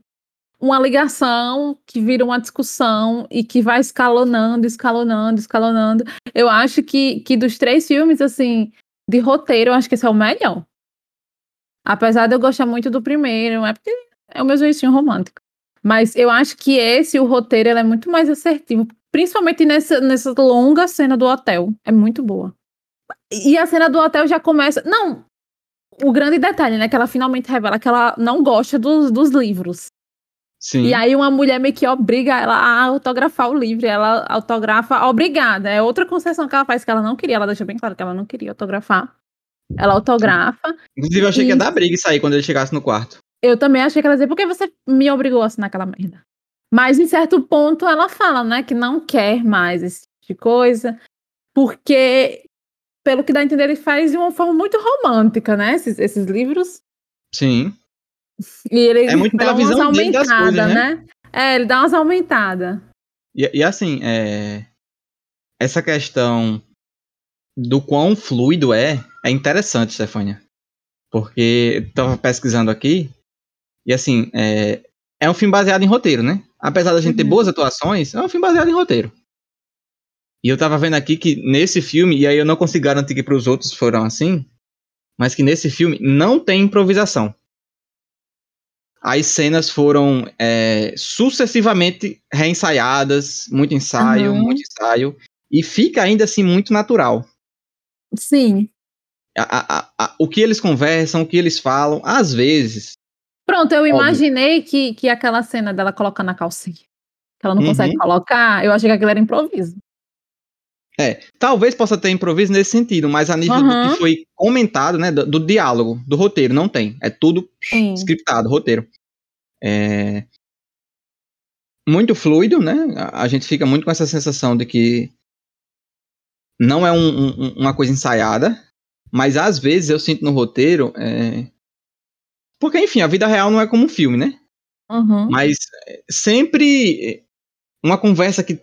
uma ligação que vira uma discussão e que vai escalonando, escalonando, escalonando. Eu acho que, que dos três filmes, assim, de roteiro, eu acho que esse é o melhor. Apesar de eu gostar muito do primeiro, é porque é o meu jeitinho romântico. Mas eu acho que esse, o roteiro, é muito mais assertivo. Principalmente nessa, nessa longa cena do hotel. É muito boa. E a cena do hotel já começa. Não! O grande detalhe, né? Que ela finalmente revela que ela não gosta dos, dos livros. Sim. E aí uma mulher meio que obriga ela a autografar o livro. Ela autografa obrigada. É outra concessão que ela faz que ela não queria. Ela deixa bem claro que ela não queria autografar. Ela autografa. Inclusive, eu achei e... que ia dar briga isso aí quando ele chegasse no quarto. Eu também achei que ela ia dizer, por que você me obrigou a assinar aquela merda? Mas em certo ponto ela fala, né, que não quer mais esse tipo de coisa, porque, pelo que dá a entender, ele faz de uma forma muito romântica, né, esses, esses livros. Sim. E ele é muito dá umas aumentadas, né? né? É, ele dá umas aumentadas. E, e, assim, é... essa questão do quão fluido é, é interessante, Stefania. Porque tava pesquisando aqui, e assim, é, é um filme baseado em roteiro, né? Apesar da gente uhum. ter boas atuações, é um filme baseado em roteiro. E eu tava vendo aqui que nesse filme, e aí eu não consigo garantir que para os outros foram assim, mas que nesse filme não tem improvisação as cenas foram é, sucessivamente reensaiadas, muito ensaio, uhum. muito ensaio, e fica ainda assim muito natural. Sim. A, a, a, o que eles conversam, o que eles falam, às vezes. Pronto, eu óbvio. imaginei que, que aquela cena dela colocando a calcinha, que ela não uhum. consegue colocar, eu achei que aquilo era improviso. É, talvez possa ter improviso nesse sentido, mas a nível uhum. do que foi comentado, né, do, do, diálogo, do roteiro, não tem. É tudo Sim. scriptado, roteiro. É muito fluido, né? A gente fica muito com essa sensação de que não é um, um, uma coisa ensaiada, mas às vezes eu sinto no roteiro. É... Porque, enfim, a vida real não é como um filme, né? Uhum. Mas sempre uma conversa que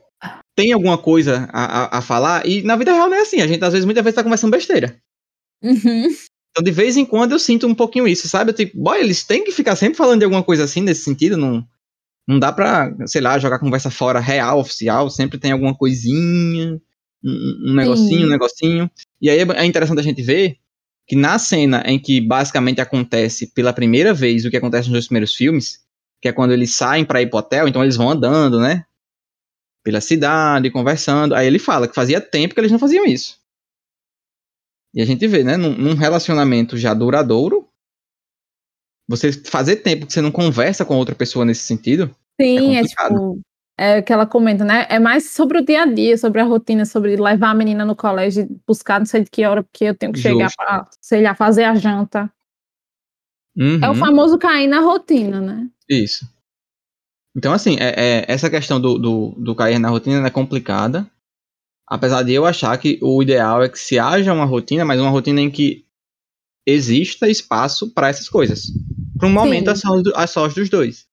tem alguma coisa a, a, a, falar, e na vida real não é assim. A gente, às vezes, muitas vezes tá conversando besteira. Uhum. Então, de vez em quando, eu sinto um pouquinho isso, sabe? Tipo, boy, eles têm que ficar sempre falando de alguma coisa assim, nesse sentido, não, não dá pra, sei lá, jogar conversa fora real, oficial, sempre tem alguma coisinha, um, um negocinho, Sim. um negocinho. E aí é interessante a gente ver que na cena em que basicamente acontece pela primeira vez o que acontece nos dois primeiros filmes, que é quando eles saem para ir pro hotel, então eles vão andando, né? Pela cidade, conversando. Aí ele fala que fazia tempo que eles não faziam isso. E a gente vê, né, num, num relacionamento já duradouro, você fazer tempo que você não conversa com outra pessoa nesse sentido. Sim, é, é tipo. É que ela comenta, né? É mais sobre o dia a dia, sobre a rotina, sobre levar a menina no colégio, buscar não sei de que hora, porque eu tenho que chegar Justo. pra, sei lá, fazer a janta. Uhum. É o famoso cair na rotina, né? Isso. Então, assim, é, é essa questão do, do, do, cair na rotina é complicada. Apesar de eu achar que o ideal é que se haja uma rotina, mas uma rotina em que exista espaço para essas coisas. Para um momento a sós, a sós dos dois.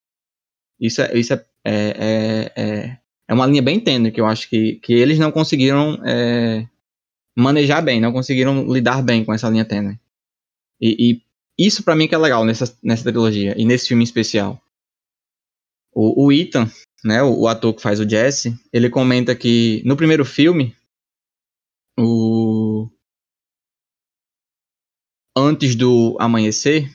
Isso, é, isso é, é, é, é, uma linha bem tênue que eu acho que, que eles não conseguiram é, manejar bem, não conseguiram lidar bem com essa linha tênue. E, e isso para mim que é legal nessa, nessa trilogia e nesse filme especial. O, o Ethan, né, o, o, ator que faz o Jesse, ele comenta que no primeiro filme, o antes do amanhecer,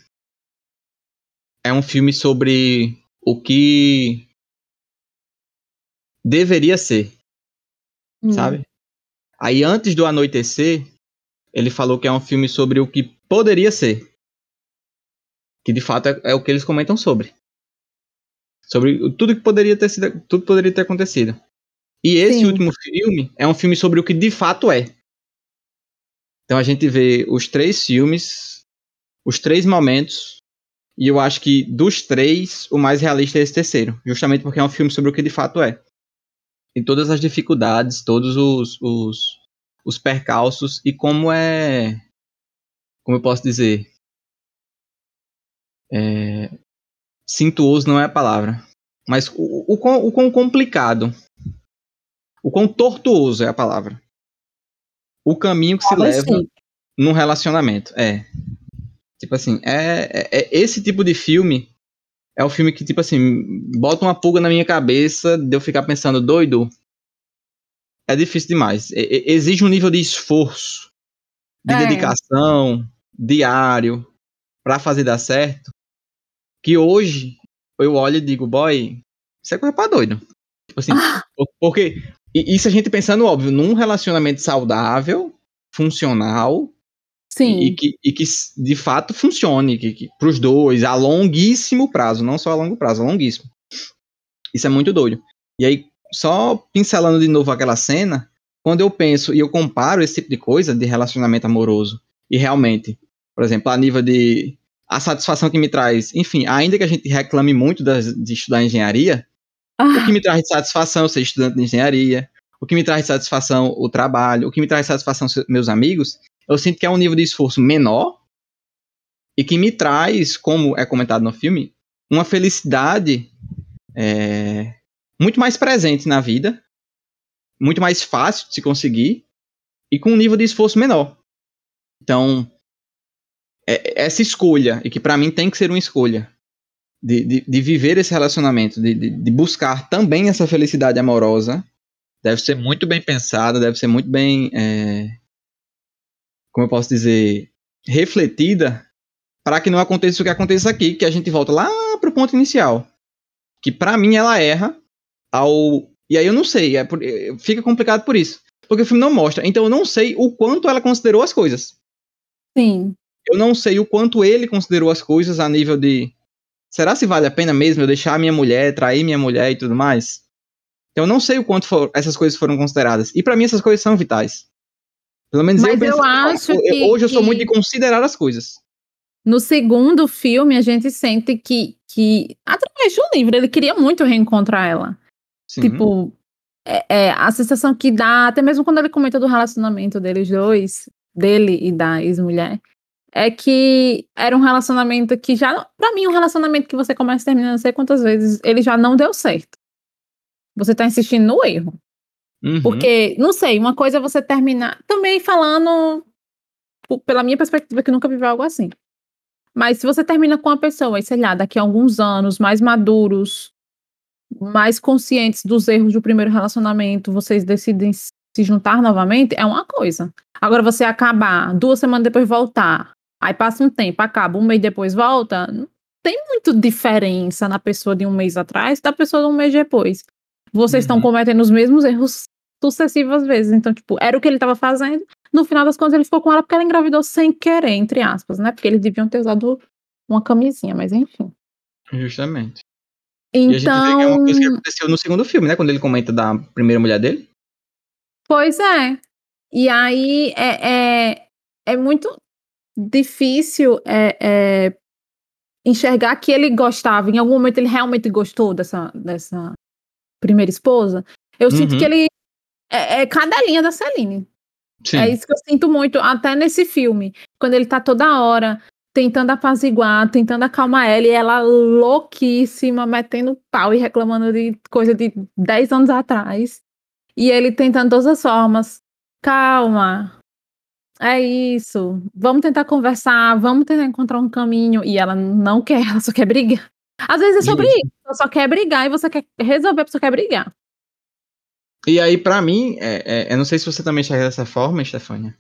é um filme sobre o que deveria ser, hum. sabe? Aí antes do anoitecer, ele falou que é um filme sobre o que poderia ser. Que de fato é, é o que eles comentam sobre. Sobre tudo que poderia ter sido, tudo poderia ter acontecido. E esse Sim. último filme é um filme sobre o que de fato é. Então a gente vê os três filmes, os três momentos, e eu acho que dos três, o mais realista é esse terceiro, justamente porque é um filme sobre o que de fato é. Tem todas as dificuldades, todos os, os, os percalços e como é. Como eu posso dizer? É, cintuoso não é a palavra. Mas o, o, o, o quão complicado, o quão tortuoso é a palavra. O caminho que se leva sim. num relacionamento. É. Tipo assim, é, é, é, esse tipo de filme é o filme que, tipo assim, bota uma pulga na minha cabeça de eu ficar pensando, doido. É difícil demais. Exige um nível de esforço, de é. dedicação, diário, para fazer dar certo, que hoje eu olho e digo, boy, isso é coisa pra doido. Tipo assim, (laughs) ah. porque isso a gente pensando, óbvio, num relacionamento saudável, funcional, Sim. E, que, e que de fato funcione que, que, pros dois a longuíssimo prazo, não só a longo prazo, a longuíssimo. Isso é muito doido. E aí, só pincelando de novo aquela cena, quando eu penso e eu comparo esse tipo de coisa de relacionamento amoroso e realmente, por exemplo, a nível de a satisfação que me traz, enfim, ainda que a gente reclame muito das, de estudar engenharia, ah. o que me traz satisfação ser estudante de engenharia, o que me traz satisfação o trabalho, o que me traz satisfação meus amigos, eu sinto que é um nível de esforço menor e que me traz, como é comentado no filme, uma felicidade é, muito mais presente na vida, muito mais fácil de se conseguir e com um nível de esforço menor. Então, é, essa escolha, e que para mim tem que ser uma escolha, de, de, de viver esse relacionamento, de, de, de, buscar também essa felicidade amorosa, deve ser muito bem pensada, deve ser muito bem é, como eu posso dizer, refletida para que não aconteça o que acontece aqui, que a gente volta lá para o ponto inicial. Que para mim ela erra ao. E aí eu não sei, é por... fica complicado por isso. Porque o filme não mostra. Então eu não sei o quanto ela considerou as coisas. Sim. Eu não sei o quanto ele considerou as coisas a nível de. Será se vale a pena mesmo eu deixar minha mulher, trair minha mulher e tudo mais? Então eu não sei o quanto for... essas coisas foram consideradas. E para mim essas coisas são vitais. Pelo menos Mas eu, eu acho que, hoje eu sou muito de considerar as coisas. No segundo filme, a gente sente que, que através do livro, ele queria muito reencontrar ela. Sim. Tipo, é, é, a sensação que dá, até mesmo quando ele comenta do relacionamento deles dois, dele e da ex-mulher, é que era um relacionamento que já, para mim, um relacionamento que você começa terminando não sei quantas vezes, ele já não deu certo. Você tá insistindo no erro. Uhum. Porque, não sei, uma coisa é você terminar. Também falando pela minha perspectiva, que nunca viveu algo assim. Mas se você termina com uma pessoa, e sei lá, daqui a alguns anos, mais maduros, mais conscientes dos erros do primeiro relacionamento, vocês decidem se juntar novamente, é uma coisa. Agora, você acabar, duas semanas depois voltar, aí passa um tempo, acaba, um mês depois volta, não tem muito diferença na pessoa de um mês atrás da pessoa de um mês depois. Vocês uhum. estão cometendo os mesmos erros sucessivas vezes. Então, tipo, era o que ele estava fazendo. No final das contas, ele ficou com ela porque ela engravidou sem querer, entre aspas, né? Porque eles deviam ter usado uma camisinha, mas enfim. Justamente. Então. E a gente vê que é uma coisa que então aconteceu no segundo filme, né? Quando ele comenta da primeira mulher dele. Pois é. E aí é, é, é muito difícil é, é, enxergar que ele gostava. Em algum momento ele realmente gostou dessa, dessa primeira esposa. Eu uhum. sinto que ele é, é cadelinha da Celine. Sim. É isso que eu sinto muito, até nesse filme. Quando ele tá toda hora tentando apaziguar, tentando acalmar ela, e ela louquíssima, metendo pau e reclamando de coisa de 10 anos atrás. E ele tentando todas as formas. Calma. É isso. Vamos tentar conversar, vamos tentar encontrar um caminho. E ela não quer, ela só quer brigar. Às vezes é sobre isso. isso. Ela só quer brigar e você quer resolver, a pessoa quer brigar. E aí, para mim, é, é, eu não sei se você também enxerga dessa forma, Stefania.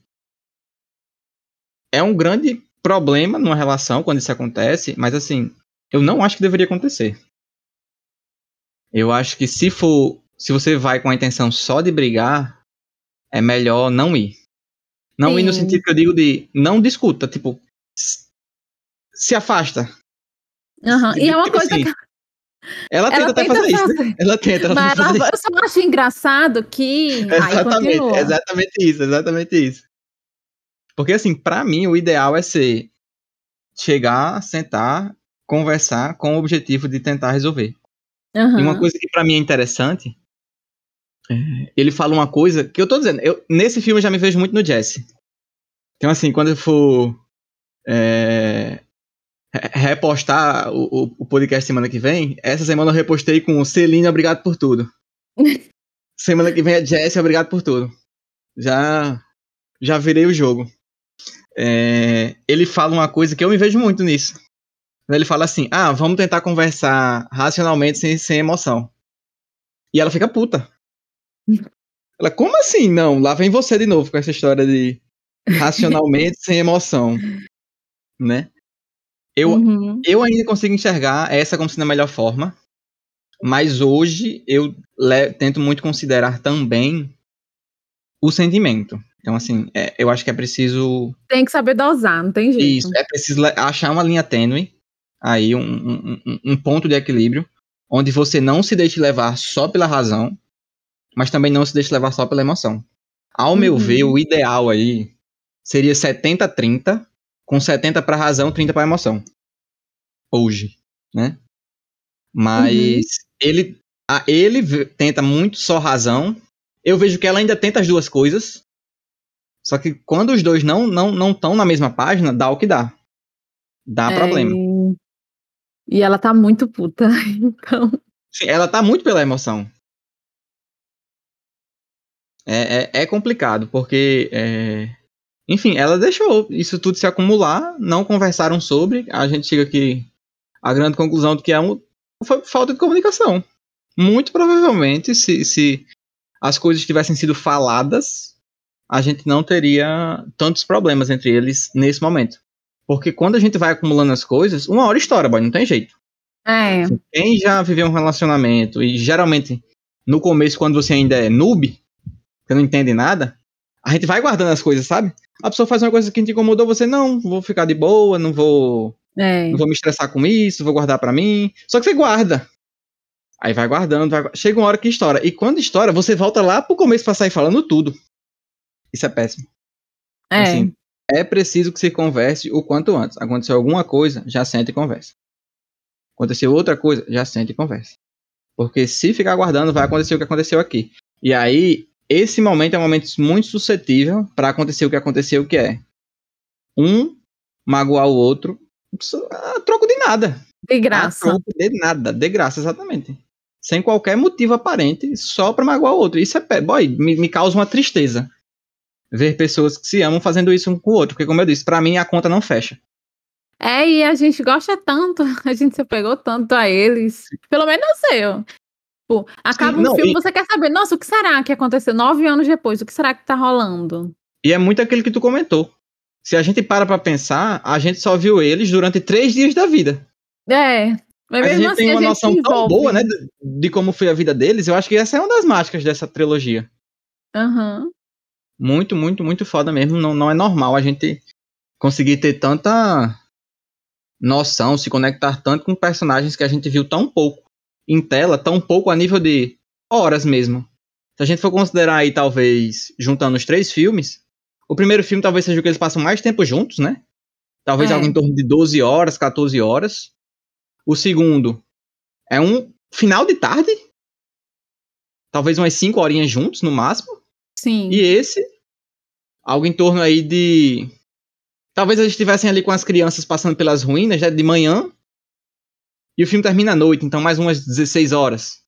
É um grande problema numa relação quando isso acontece, mas assim, eu não acho que deveria acontecer. Eu acho que se for, se você vai com a intenção só de brigar, é melhor não ir. Não Sim. ir no sentido que eu digo de não discuta, tipo, se afasta. Uhum. E é uma tipo coisa assim, que ela tenta ela até fazer, fazer, isso. Né? Ela tenta. Ela Mas ela, eu só acho engraçado que. exatamente, exatamente isso, exatamente isso. Porque, assim, para mim, o ideal é ser chegar, sentar, conversar com o objetivo de tentar resolver. Uhum. E uma coisa que para mim é interessante, é, ele fala uma coisa que eu tô dizendo, eu, nesse filme eu já me vejo muito no Jesse. Então, assim, quando eu for é, repostar o, o, podcast semana que vem, essa semana eu repostei com Celina, obrigado por tudo. (laughs) semana que vem é Jesse, obrigado por tudo. Já, já virei o jogo. É, ele fala uma coisa que eu me vejo muito nisso. Ele fala assim: ah, vamos tentar conversar racionalmente sem, sem emoção. E ela fica puta. (laughs) Ela, como assim? Não, lá vem você de novo com essa história de racionalmente sem emoção. (laughs) Né? Eu, uhum. eu ainda consigo enxergar essa como sendo a melhor forma, mas hoje eu tento muito considerar também o sentimento. Então, assim, é, eu acho que é preciso. Tem que saber dosar, não tem jeito. Isso, é preciso achar uma linha tênue, aí, um, um, um ponto de equilíbrio, onde você não se deixe levar só pela razão, mas também não se deixe levar só pela emoção. Ao uhum. meu ver, o ideal aí seria 70-30, com 70 para razão, 30 para emoção. Hoje, né? Mas uhum. ele, a, ele tenta muito só razão. Eu vejo que ela ainda tenta as duas coisas. Só que quando os dois não não não estão na mesma página, dá o que dá. Dá é... problema. E ela tá muito puta, (laughs) então. Sim, ela tá muito pela emoção. É, é, é complicado, porque é, enfim, ela deixou isso tudo se acumular, não conversaram sobre. A gente chega aqui à grande conclusão de que é um, foi falta de comunicação. Muito provavelmente, se, se as coisas tivessem sido faladas, a gente não teria tantos problemas entre eles nesse momento. Porque quando a gente vai acumulando as coisas, uma hora estoura, boy, não tem jeito. É. Quem já viveu um relacionamento, e geralmente no começo, quando você ainda é noob, você não entende nada, a gente vai guardando as coisas, sabe? A pessoa faz uma coisa que te incomodou, você não, vou ficar de boa, não vou. É. Não vou me estressar com isso, vou guardar para mim. Só que você guarda. Aí vai guardando, vai... chega uma hora que estoura. E quando estoura, você volta lá pro começo pra sair falando tudo. Isso é péssimo. É. Assim, é preciso que se converse o quanto antes. Aconteceu alguma coisa, já sente e conversa. Aconteceu outra coisa, já sente e conversa. Porque se ficar aguardando, vai acontecer o que aconteceu aqui. E aí, esse momento é um momento muito suscetível para acontecer o que aconteceu, que é um magoar o outro a troco de nada. De graça. A troco de nada, de graça, exatamente. Sem qualquer motivo aparente, só para magoar o outro. Isso é, boy, me, me causa uma tristeza. Ver pessoas que se amam fazendo isso um com o outro. Porque, como eu disse, para mim a conta não fecha. É, e a gente gosta tanto, (laughs) a gente se apegou tanto a eles. Pelo menos eu. Tipo, acaba Sim, um não, filme, e... você quer saber, nossa, o que será que aconteceu nove anos depois? O que será que tá rolando? E é muito aquele que tu comentou. Se a gente para pra pensar, a gente só viu eles durante três dias da vida. É. Mas, a gente assim, tem uma noção tão boa, né, de, de, como foi a vida deles. Eu acho que essa é uma das mágicas dessa trilogia. Aham. Uhum. Muito, muito, muito foda mesmo. Não, não é normal a gente conseguir ter tanta noção, se conectar tanto com personagens que a gente viu tão pouco em tela, tão pouco a nível de horas mesmo. Se a gente for considerar aí, talvez, juntando os três filmes, o primeiro filme talvez seja o que eles passam mais tempo juntos, né? Talvez é. algo em torno de 12 horas, 14 horas. O segundo é um final de tarde. Talvez umas 5 horinhas juntos, no máximo. Sim. E esse, algo em torno aí de. Talvez eles estivessem ali com as crianças passando pelas ruínas, né, de manhã, e o filme termina à noite, então mais umas 16 horas.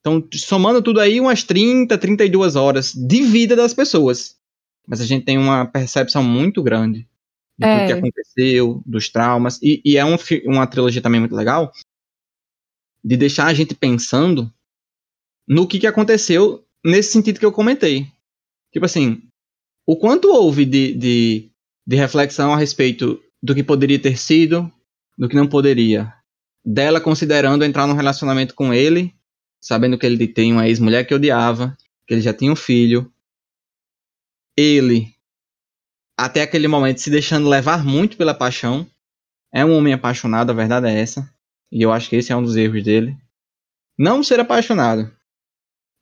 Então, somando tudo aí, umas 30, 32 horas de vida das pessoas. mas a gente tem uma percepção muito grande de É. tudo que aconteceu, dos traumas. E, e é um, uma trilogia também muito legal de deixar a gente pensando no que, que aconteceu nesse sentido que eu comentei. Tipo assim, o quanto houve de, de, de reflexão a respeito do que poderia ter sido, do que não poderia. Dela considerando entrar num relacionamento com ele, sabendo que ele tem uma ex-mulher que odiava, que ele já tinha um filho. Ele, até aquele momento, se deixando levar muito pela paixão. É um homem apaixonado, a verdade é essa. E eu acho que esse é um dos erros dele. Não ser apaixonado,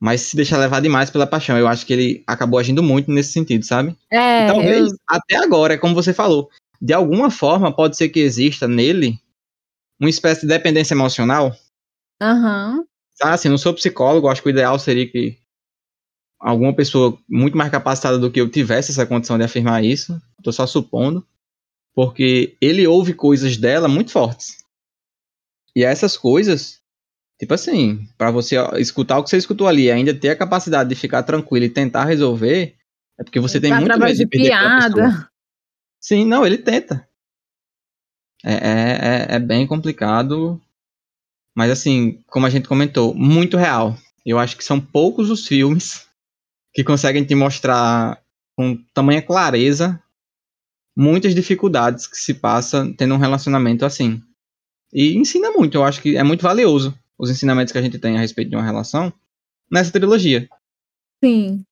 mas se deixar levar demais pela paixão. Eu acho que ele acabou agindo muito nesse sentido, sabe? É, E talvez, eu- até agora, é como você falou, de alguma forma pode ser que exista nele uma espécie de dependência emocional. Aham. Tá? Assim, não sou psicólogo, acho que o ideal seria que alguma pessoa muito mais capacitada do que eu tivesse essa condição de afirmar isso. Tô só supondo. Porque ele ouve coisas dela muito fortes. E essas coisas, tipo assim, pra você escutar o que você escutou ali e ainda ter a capacidade de ficar tranquilo e tentar resolver, é porque você tem muito medo de de piada. Sim, não, ele tenta. É, é, é, é bem complicado. Mas assim, como a gente comentou, muito real. Eu acho que são poucos os filmes que conseguem te mostrar com tamanha clareza muitas dificuldades que se passa tendo um relacionamento assim. E ensina muito, eu acho que é muito valioso os ensinamentos que a gente tem a respeito de uma relação nessa trilogia. Sim.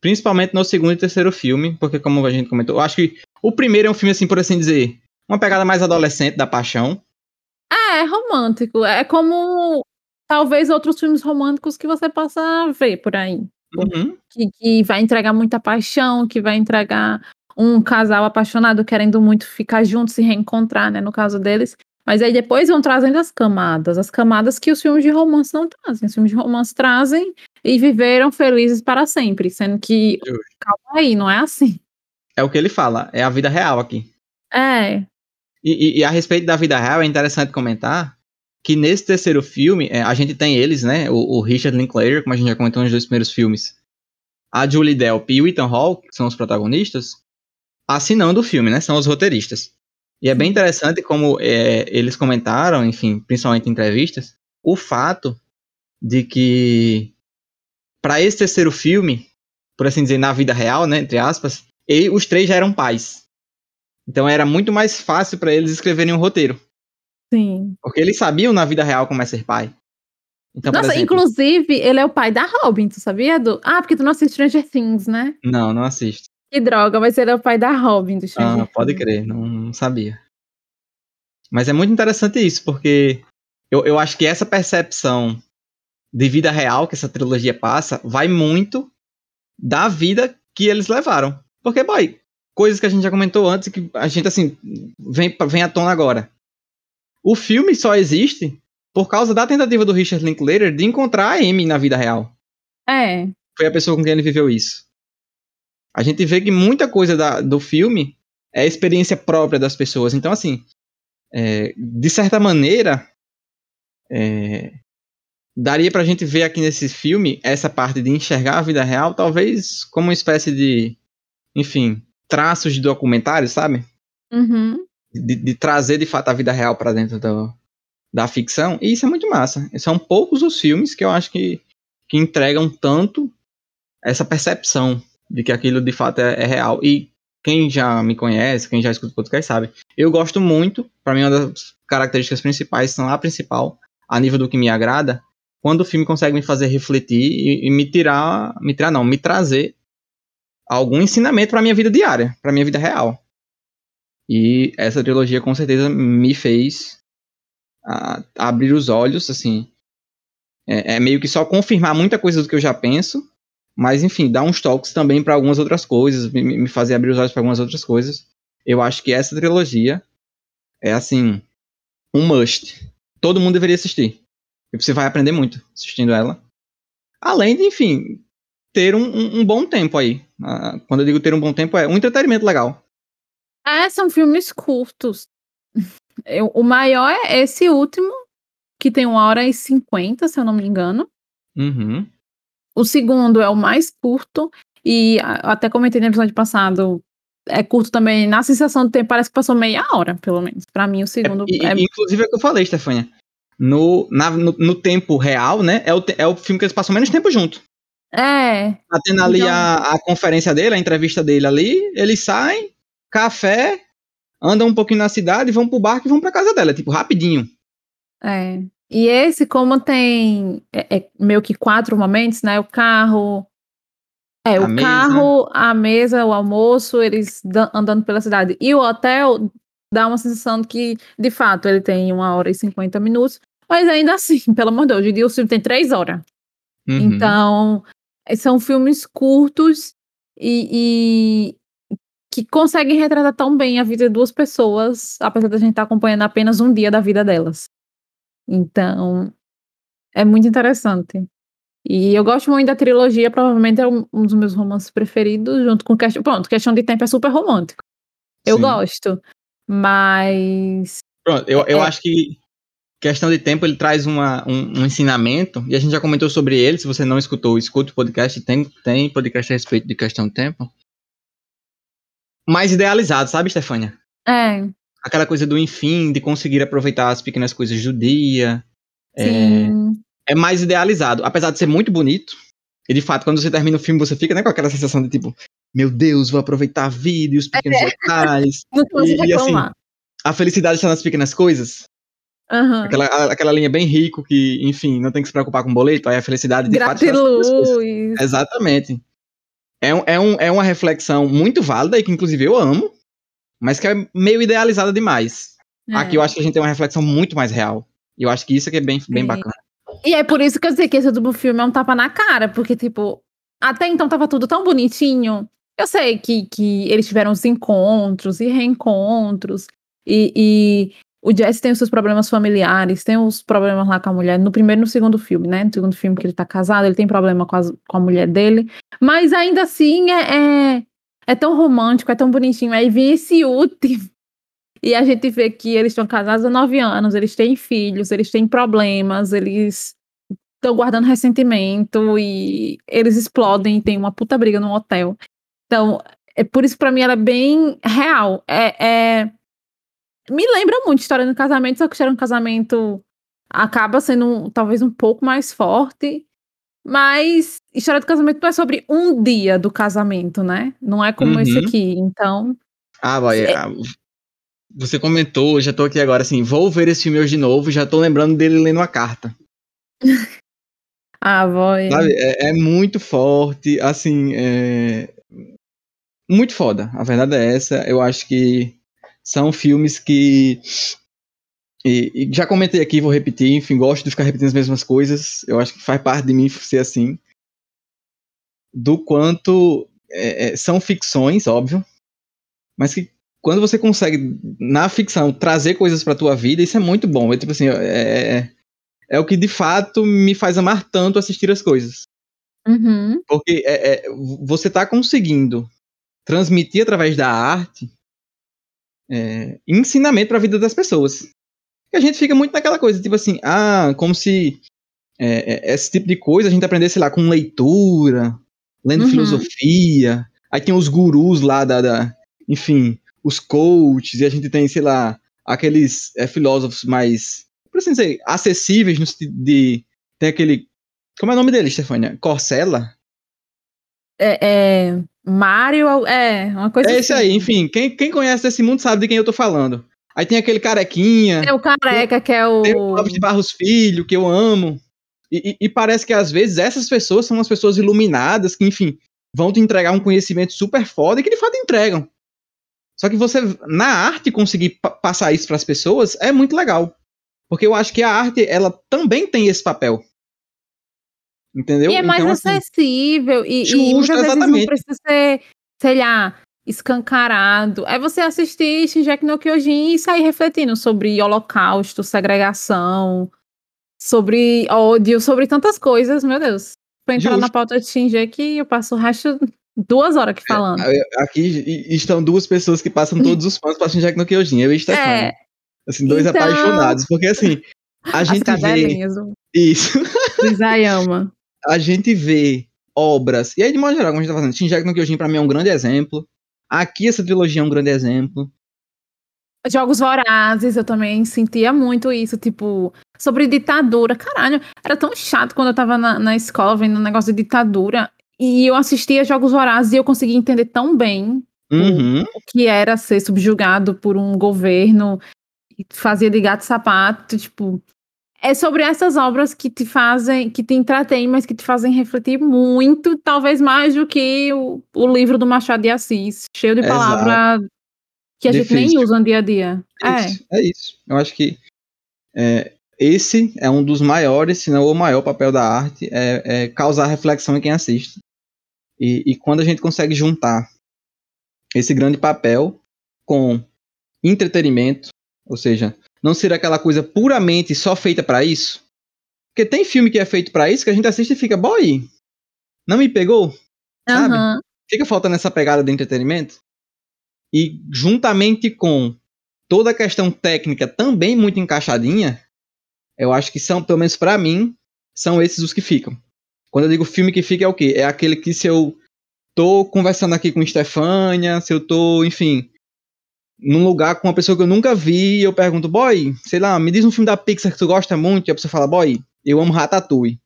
Principalmente no segundo e terceiro filme, porque como a gente comentou, eu acho que o primeiro é um filme, assim, por assim dizer, uma pegada mais adolescente da paixão. É, é romântico. É como talvez outros filmes românticos que você possa ver por aí. Uhum. Que, que vai entregar muita paixão, que vai entregar um casal apaixonado querendo muito ficar junto, se reencontrar, né? No caso deles. Mas aí depois vão trazendo as camadas, as camadas que os filmes de romance não trazem. Os filmes de romance trazem e viveram felizes para sempre, sendo que calma aí, não é assim. É o que ele fala, é a vida real aqui. É, E, e- e a respeito da vida real, é interessante comentar que nesse terceiro filme, é, a gente tem eles, né? O, o Richard Linklater, como a gente já comentou nos dois primeiros filmes, a Julie Delp e o Ethan Hawke, que são os protagonistas, assinando o filme, né? São os roteiristas. E é bem interessante como é, eles comentaram, enfim, principalmente em entrevistas, o fato de que para esse terceiro filme, por assim dizer, na vida real, né, entre aspas, e os três já eram pais. Então era muito mais fácil para eles escreverem um roteiro, sim. porque eles sabiam na vida real como é ser pai. Então, Nossa, exemplo, inclusive, ele é o pai da Robin, tu sabia? Do... Ah, porque tu não assiste Stranger Things, né? não, não assisto. Que droga, mas ele é o pai da Robin do Stranger Ah, pode crer, não, não sabia. Mas é muito interessante isso, porque eu, eu acho que essa percepção de vida real que essa trilogia passa vai muito da vida que eles levaram. Porque, boy, coisas que a gente já comentou antes e que a gente, assim, vem, vem à tona agora. O filme só existe por causa da tentativa do Richard Linklater de encontrar a Amy na vida real É, foi a pessoa com quem ele viveu isso. A gente vê que muita coisa da- do filme é experiência própria das pessoas. Então, assim, é, de certa maneira, é, daria pra gente ver aqui nesse filme essa parte de enxergar a vida real, talvez como uma espécie de, enfim, traços de documentário, sabe? uhum. de, de trazer de fato a vida real para dentro do- da ficção. E isso é muito massa. São poucos os filmes que eu acho que, que entregam tanto essa percepção de que aquilo de fato é, é real. E quem já me conhece, quem já escuta o podcast sabe, eu gosto muito, para mim uma das características principais são a principal, a nível do que me agrada, quando o filme consegue me fazer refletir e, e me tirar, me tirar não, me trazer algum ensinamento para minha vida diária, para minha vida real. E essa trilogia com certeza me fez ah, abrir os olhos, assim. É, é meio que só confirmar muita coisa do que eu já penso, mas enfim, dar uns toques também para algumas outras coisas, me, me fazer abrir os olhos para algumas outras coisas. Eu acho que essa trilogia é assim um must. Todo mundo deveria assistir. E você vai aprender muito assistindo ela. Além de, enfim, ter um, um- um bom tempo aí. Ah, quando eu digo ter um bom tempo, é um entretenimento legal. É, são filmes curtos. (laughs) Eu- o maior é esse último, que tem uma hora e cinquenta, se eu não me engano. Uhum. O segundo é o mais curto. E até comentei no episódio passado, é curto também. Na sensação do tempo, parece que passou meia hora, pelo menos. Para mim, o segundo. É, é... Inclusive, é o que eu falei, Stefania. No, na, no, no, tempo real, né? É o, é o filme que eles passam menos tempo junto. É. Tá tendo ali então... a, a conferência dele, a entrevista dele ali. Eles saem, café, andam um pouquinho na cidade, vão pro barco e vão pra casa dela. Tipo, rapidinho. É. E esse, como tem é, é meio que quatro momentos, né? O carro, é, a o mesa. carro, a mesa, o almoço, eles andando pela cidade. E o hotel dá uma sensação de que, de fato, ele tem uma hora e cinquenta minutos, mas ainda assim, (laughs) pelo amor de Deus, hoje em dia o filme tem três horas. Uhum. Então, são filmes curtos e, e, que conseguem retratar tão bem a vida de duas pessoas, apesar da gente estar tá acompanhando apenas um dia da vida delas. Então, é muito interessante. E eu gosto muito da trilogia, provavelmente é um, dos meus romances preferidos, junto com Questão. Pronto, Questão de Tempo é super romântico. Eu Sim. gosto. Mas. Pronto, eu, eu é... acho que Questão de Tempo ele traz uma, um, um, ensinamento, e a gente já comentou sobre ele. Se você não escutou, escute o podcast, tem, tem podcast a respeito de Questão de Tempo. Mais idealizado, sabe, Stefania? É aquela coisa do enfim, de conseguir aproveitar as pequenas coisas do dia. É, é, mais idealizado, apesar de ser muito bonito. E de fato, quando você termina o filme, você fica né, com aquela sensação de tipo, meu Deus, vou aproveitar a vida e os pequenos é. detalhes. (laughs) Não e, e assim, a felicidade está nas pequenas coisas. Uhum. Aquela, aquela linha bem rico que, enfim, não tem que se preocupar com boleto, aí a felicidade de Gratiluz. fato. Exatamente. É, um, é, um, é uma reflexão muito válida e que, inclusive, eu amo mas que é meio idealizada demais. É. Aqui eu acho que a gente tem uma reflexão muito mais real. E eu acho que isso que é bem, bem bacana. E é por isso que eu sei que esse do filme é um tapa na cara, porque, tipo, até então tava tudo tão bonitinho. Eu sei que, que eles tiveram os encontros e reencontros, e, e o Jesse tem os seus problemas familiares, tem os problemas lá com a mulher, no primeiro e no segundo filme, né? No segundo filme que ele tá casado, ele tem problema com, as, com a mulher dele, mas ainda assim é, é, é tão romântico, é tão bonitinho. Aí vem esse último. (laughs) E a gente vê que eles estão casados há nove anos, eles têm filhos, eles têm problemas, eles estão guardando ressentimento e eles explodem e tem uma puta briga no hotel. Então, é por isso para mim ela é bem real. É, é, me lembra muito história do casamento, só que história do casamento acaba sendo um, talvez um pouco mais forte mas história do casamento não é sobre um dia do casamento, né? Não é como uhum. esse aqui. Então. Ah, vai. É... Ah, você comentou, já tô aqui agora assim, vou ver esse filme hoje de novo, já tô lembrando dele lendo a carta. (laughs) ah, vai. É, é, muito forte, assim, é... muito foda. A verdade é essa. Eu acho que são filmes que e, e, já comentei aqui, vou repetir, enfim, gosto de ficar repetindo as mesmas coisas. Eu acho que faz parte de mim ser assim. Do quanto é, é, são ficções, óbvio, mas que quando você consegue, na ficção, trazer coisas pra tua vida, isso é muito bom. É tipo assim, é, é, é o que de fato me faz amar tanto assistir as coisas. Uhum. Porque é, é, você tá conseguindo transmitir através da arte é, ensinamento para a vida das pessoas. E a gente fica muito naquela coisa, tipo assim, ah, como se é, é, esse tipo de coisa a gente aprendesse, sei lá, com leitura, lendo uhum. filosofia. Aí tem os gurus lá da, da, Enfim, os coaches, e a gente tem, sei lá, aqueles é, filósofos mais. Por assim dizer, acessíveis no sentido de. Tem aquele. Como é o nome dele, Stefania? Corsella? É, é. Mário, é, uma coisa É esse assim. aí, enfim, quem, quem conhece desse mundo sabe de quem eu tô falando. Aí tem aquele carequinha. É o careca que é o. Tem o Clóvis de Barros Filho, que eu amo. E, e, e, parece que às vezes essas pessoas são as pessoas iluminadas que, enfim, vão te entregar um conhecimento super foda e que de fato entregam. Só que você, na arte, conseguir passar isso para as pessoas é muito legal. Porque eu acho que a arte, ela também tem esse papel. Entendeu? E é mais então, assim, acessível. Assim, e, justo, e muitas vezes não precisa ser, sei lá, escancarado. É você assistir Shinjeki no Kyojin e sair refletindo sobre holocausto, segregação, sobre ódio, sobre tantas coisas, meu Deus. Pra entrar Justo. na pauta de Shinjeki, eu passo o resto duas horas aqui é, falando. É, aqui estão duas pessoas que passam todos os fãs pra Shinjeki no Kyojin, eu e Stefano. (laughs) É. Assim, dois então... apaixonados, porque assim, a As gente vê... Isso. (laughs) a gente vê obras. E aí, de modo geral, como a gente tá fazendo, Shinjek no Kyojin pra mim é um grande exemplo. Aqui essa trilogia é um grande exemplo. Jogos Vorazes, eu também sentia muito isso, tipo, sobre ditadura. Caralho, era tão chato quando eu tava na, na escola vendo um negócio de ditadura. E eu assistia Jogos Vorazes e eu conseguia entender tão bem Uhum. o que era ser subjugado por um governo e fazia de gato sapato, tipo. É sobre essas obras que te fazem, que te entretêm, mas que te fazem refletir muito, talvez mais do que o, o livro do Machado de Assis, cheio de Exato. palavras que a gente nem Difícil. usa no dia a dia. É É. isso. É isso. Eu acho que é, esse é um dos maiores, se não o maior papel da arte, é, é causar reflexão em quem assiste. E, e quando a gente consegue juntar esse grande papel com entretenimento, ou seja, não ser aquela coisa puramente só feita pra isso. Porque tem filme que é feito pra isso que a gente assiste e fica, boy, não me pegou? sabe? Fica faltando essa pegada de entretenimento. E juntamente com toda a questão técnica também muito encaixadinha, eu acho que são, pelo menos pra mim, são esses os que ficam. Quando eu digo filme que fica é o quê? É aquele que se eu tô conversando aqui com Stefânia, se eu tô, enfim, num lugar com uma pessoa que eu nunca vi, e eu pergunto, boy, sei lá, me diz um filme da Pixar que tu gosta muito, e a pessoa fala, boy, eu amo Ratatouille.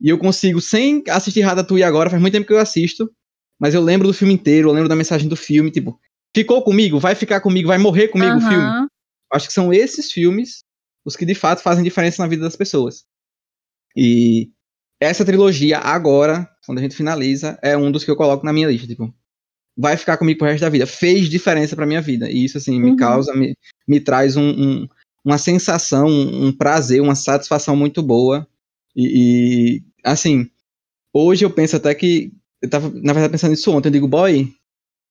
E eu consigo, sem assistir Ratatouille agora, faz muito tempo que eu assisto, mas eu lembro do filme inteiro, eu lembro da mensagem do filme, tipo, ficou comigo, vai ficar comigo, vai morrer comigo o filme. Acho que são esses filmes os que de fato fazem diferença na vida das pessoas. E essa trilogia agora, quando a gente finaliza, é um dos que eu coloco na minha lista, tipo, vai ficar comigo pro resto da vida. Fez diferença pra minha vida. E isso assim me Uhum. causa, me, me traz um, um- uma sensação, um, um prazer, uma satisfação muito boa. E, e, assim, hoje eu penso até que eu tava na verdade pensando nisso ontem, eu digo, boy,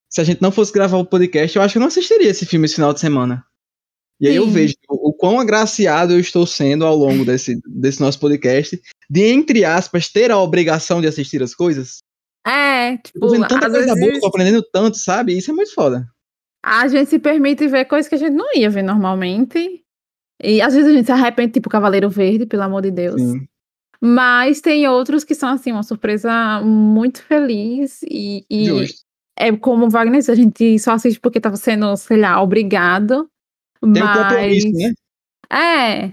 se a gente não fosse gravar o podcast, eu acho que eu não assistiria esse filme esse final de semana. E aí eu Sim. vejo o, o quão agraciado eu estou sendo ao longo desse, desse nosso podcast, de, entre aspas, ter a obrigação de assistir as coisas. É, tipo, tô vendo tanta coisa boa, vezes tô aprendendo tanto, sabe? Isso é muito foda. a gente se permite ver coisas que a gente não ia ver normalmente. E às vezes a gente se arrepende, tipo Cavaleiro Verde, pelo amor de Deus. Sim. Mas tem outros que são, assim, uma surpresa muito feliz. E, e é como o Wagner disse, a gente só assiste porque tava sendo, sei lá, obrigado. Tem um mas... compromisso, né? É,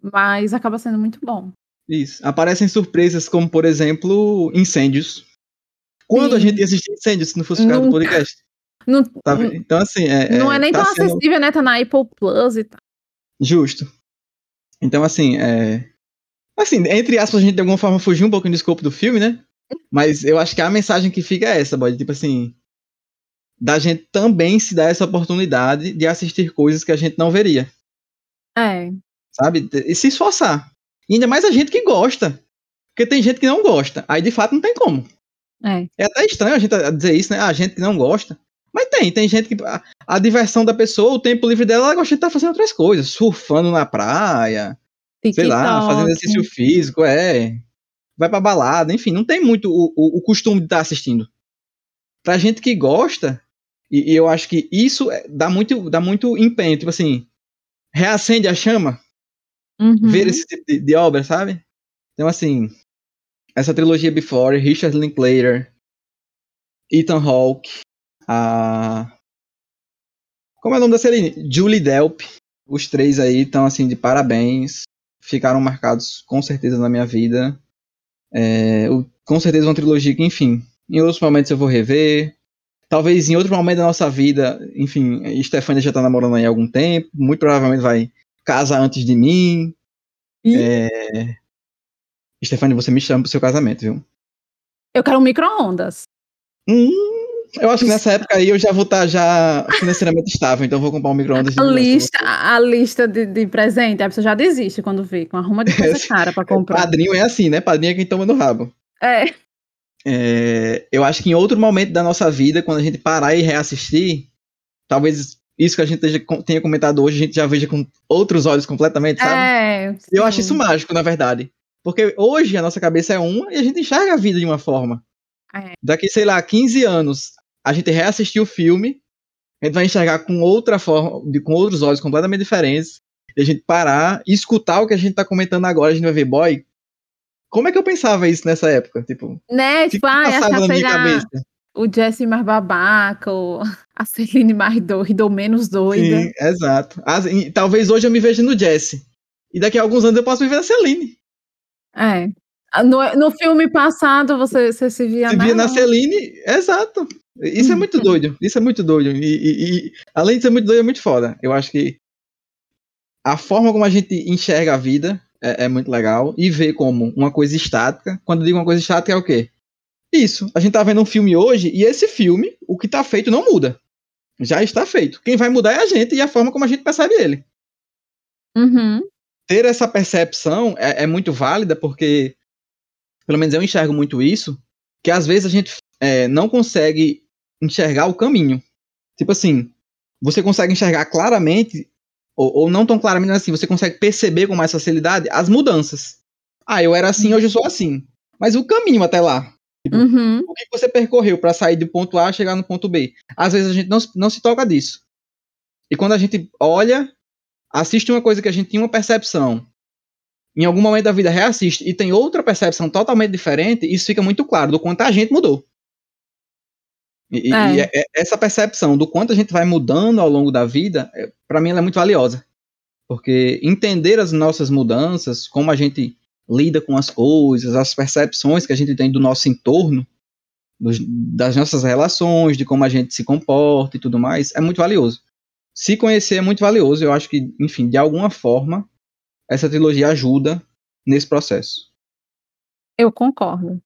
mas acaba sendo muito bom. Isso. Aparecem surpresas como, por exemplo, incêndios. Quando a gente ia assistir incêndios se não fosse por causa do podcast? Não, Tá? Então, assim, é, não é, nem tá tão sendo acessível, né? Tá na Apple Plus e tal. justo. Então, assim, é. Assim, entre aspas, a gente de alguma forma fugiu um pouquinho do escopo do filme, né? Mas eu acho que a mensagem que fica é essa, boy. Tipo assim. Da gente também se dar essa oportunidade de assistir coisas que a gente não veria. É. sabe? E se esforçar. E ainda mais a gente que gosta. Porque tem gente que não gosta. Aí de fato não tem como. É. É até estranho a gente dizer isso, né? A gente que não gosta. Mas tem, tem gente que. A, a diversão da pessoa, o tempo livre dela, ela gosta de estar fazendo outras coisas. Surfando na praia, sei lá, fazendo TikTok. exercício físico, é. Vai pra balada, enfim, não tem muito o, o, o costume de estar assistindo. Pra gente que gosta, e, e eu acho que isso é- dá muito, dá muito empenho, tipo assim, reacende a chama, Uhum. ver esse tipo de, de obra, sabe? Então, assim, essa trilogia Before, Richard Linklater, Ethan Hawke, a. Como é o nome da Celine? Julie Delp. Os três aí estão, assim, de parabéns. Ficaram marcados com certeza na minha vida. É, o- com certeza uma trilogia que, enfim, em outros momentos eu vou rever. Talvez em outro momento da nossa vida, enfim, Stefania já tá namorando aí há algum tempo. Muito provavelmente vai casar antes de mim. Ih. É... Stefania, você me chama pro seu casamento, viu? Eu quero um micro-ondas. Hum, eu acho que nessa época aí eu já vou estar já financeiramente estável, então eu vou comprar um micro-ondas A lista, a lista de, de presente, a pessoa já desiste quando vê, com arruma de coisa (laughs) cara pra comprar. Padrinho é assim, né? Padrinho é quem toma no rabo. É. É, eu acho que em outro momento da nossa vida, quando a gente parar e reassistir, talvez isso que a gente tenha- comentado hoje, a gente já veja com outros olhos completamente, sabe? É. E eu acho sim. isso mágico, na verdade. Porque hoje a nossa cabeça é uma e a gente enxerga a vida de uma forma. É. Daqui, sei lá, 15 anos, a gente reassistir o filme, a gente vai enxergar com outra forma, com outros olhos completamente diferentes. E a gente parar e escutar o que a gente tá comentando agora, a gente vai ver, boy, como é que eu pensava isso nessa época? Tipo, né? Tipo, ah, passava na minha cabeça? O Jesse mais babaca, ou (laughs) a Celine mais doida, ou menos doida. Sim, exato. As, e, talvez hoje eu me veja no Jesse. E daqui a alguns anos eu posso me ver na Celine. É. No, no filme passado você, você se via se via na Celine, exato. Isso é muito doido. Isso é muito doido. E, e, e, além de ser muito doido, é muito foda. Eu acho que a forma como a gente enxerga a vida é, é muito legal. E ver como uma coisa estática. Quando eu digo uma coisa estática, é o quê? Isso. A gente tá vendo um filme hoje e esse filme, o que tá feito não muda. Já está feito. Quem vai mudar é a gente e a forma como a gente percebe ele. Uhum. Ter essa percepção é, é muito válida porque, pelo menos eu enxergo muito isso, que às vezes a gente é, não consegue enxergar o caminho. Tipo assim, você consegue enxergar claramente, ou, ou, não tão claramente assim, você consegue perceber com mais facilidade as mudanças. Ah, eu era assim, hoje eu sou assim. Mas o caminho até lá. Tipo, uhum. O que você percorreu para sair do ponto A e chegar no ponto B? Às vezes a gente não, não se toca disso. E quando a gente olha, assiste uma coisa que a gente tinha uma percepção, em algum momento da vida reassiste e tem outra percepção totalmente diferente, isso fica muito claro do quanto a gente mudou. E, é. e é, é, essa percepção do quanto a gente vai mudando ao longo da vida, é, para mim ela é muito valiosa. Porque entender as nossas mudanças, como a gente lida com as coisas, as percepções que a gente tem do nosso entorno, dos, das nossas relações, de como a gente se comporta e tudo mais, é muito valioso. Se conhecer é muito valioso, eu acho que, enfim, de alguma forma, essa trilogia ajuda nesse processo. Eu concordo.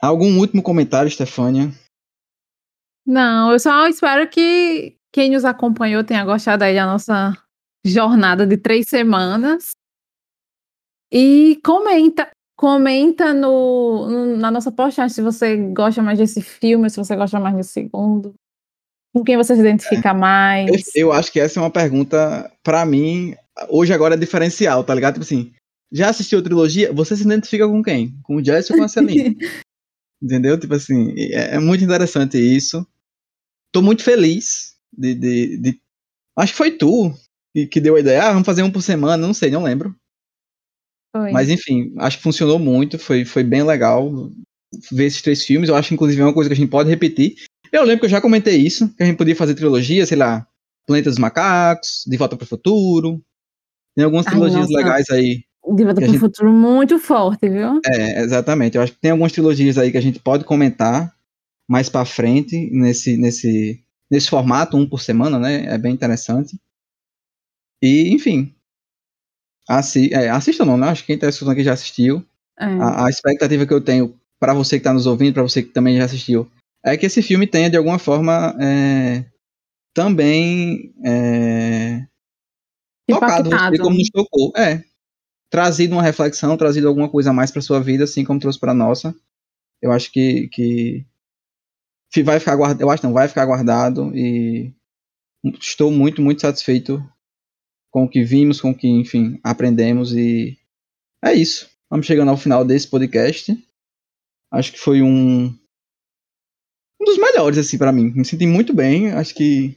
Algum último comentário, Stefânia? Não, eu só espero que quem nos acompanhou tenha gostado aí da nossa jornada de três semanas. E comenta, comenta no, no, na nossa postagem se você gosta mais desse filme, se você gosta mais do segundo. Com quem você se identifica é. mais? Eu, eu, acho que essa é uma pergunta, para mim, hoje agora é diferencial, tá ligado? Tipo assim, já assistiu a trilogia? Você se identifica com quem? Com o Jesse ou com a Celine? (laughs) Entendeu? Tipo assim, é, é, muito interessante isso. Tô muito feliz de, de, de... Acho que foi tu que, que deu a ideia. Ah, vamos fazer um por semana, não sei, não lembro. Foi. Mas enfim, acho que funcionou muito, foi, foi bem legal ver esses três filmes. Eu acho, inclusive, é uma coisa que a gente pode repetir. Eu lembro que eu já comentei isso, que a gente podia fazer trilogia, sei lá, Planeta dos Macacos, De Volta para o Futuro. Tem algumas Ai, trilogias nossa. legais aí. De Volta para o gente... Futuro muito forte, viu? É, exatamente. Eu acho que tem algumas trilogias aí que a gente pode comentar mais para frente nesse, nesse, nesse formato, um por semana, né? É bem interessante. E, enfim, Assi é, assista não, né? Acho que quem está assistindo aqui já assistiu. É. A, a, expectativa que eu tenho para você que está nos ouvindo, para você que também já assistiu, é que esse filme tenha de alguma forma é, também é, tocado você como nos tocou. É. Trazido uma reflexão, trazido alguma coisa a mais para sua vida, assim como trouxe para nossa. Eu acho que, que vai ficar guardado. Eu acho não, vai ficar guardado e estou muito, muito satisfeito com o que vimos, com o que, enfim, aprendemos e é isso. Vamos chegando ao final desse podcast. Acho que foi um um dos melhores assim para mim. Me senti muito bem, acho que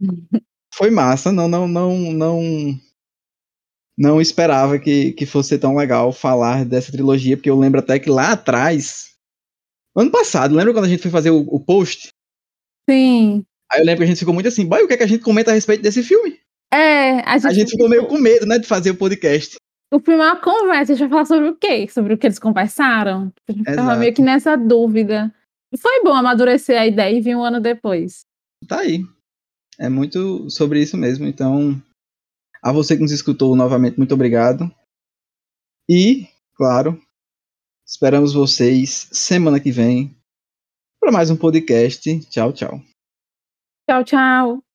(laughs) foi massa, não não não não não esperava que, que fosse tão legal falar dessa trilogia, porque eu lembro até que lá atrás, ano passado, lembra quando a gente foi fazer o, o post? Sim. Aí eu lembro que a gente ficou muito assim, boy, o que, é que a gente comenta a respeito desse filme? É, a gente, a gente ficou meio com medo, né, de fazer o podcast. O filme é uma conversa, a gente vai falar sobre o quê? Sobre o que eles conversaram? A gente tava meio que nessa dúvida. Foi bom amadurecer a ideia e vir um ano depois. Tá aí. É muito sobre isso mesmo. Então, a você que nos escutou novamente, muito obrigado. E, claro, esperamos vocês semana que vem para mais um podcast. Tchau, tchau. Tchau, tchau.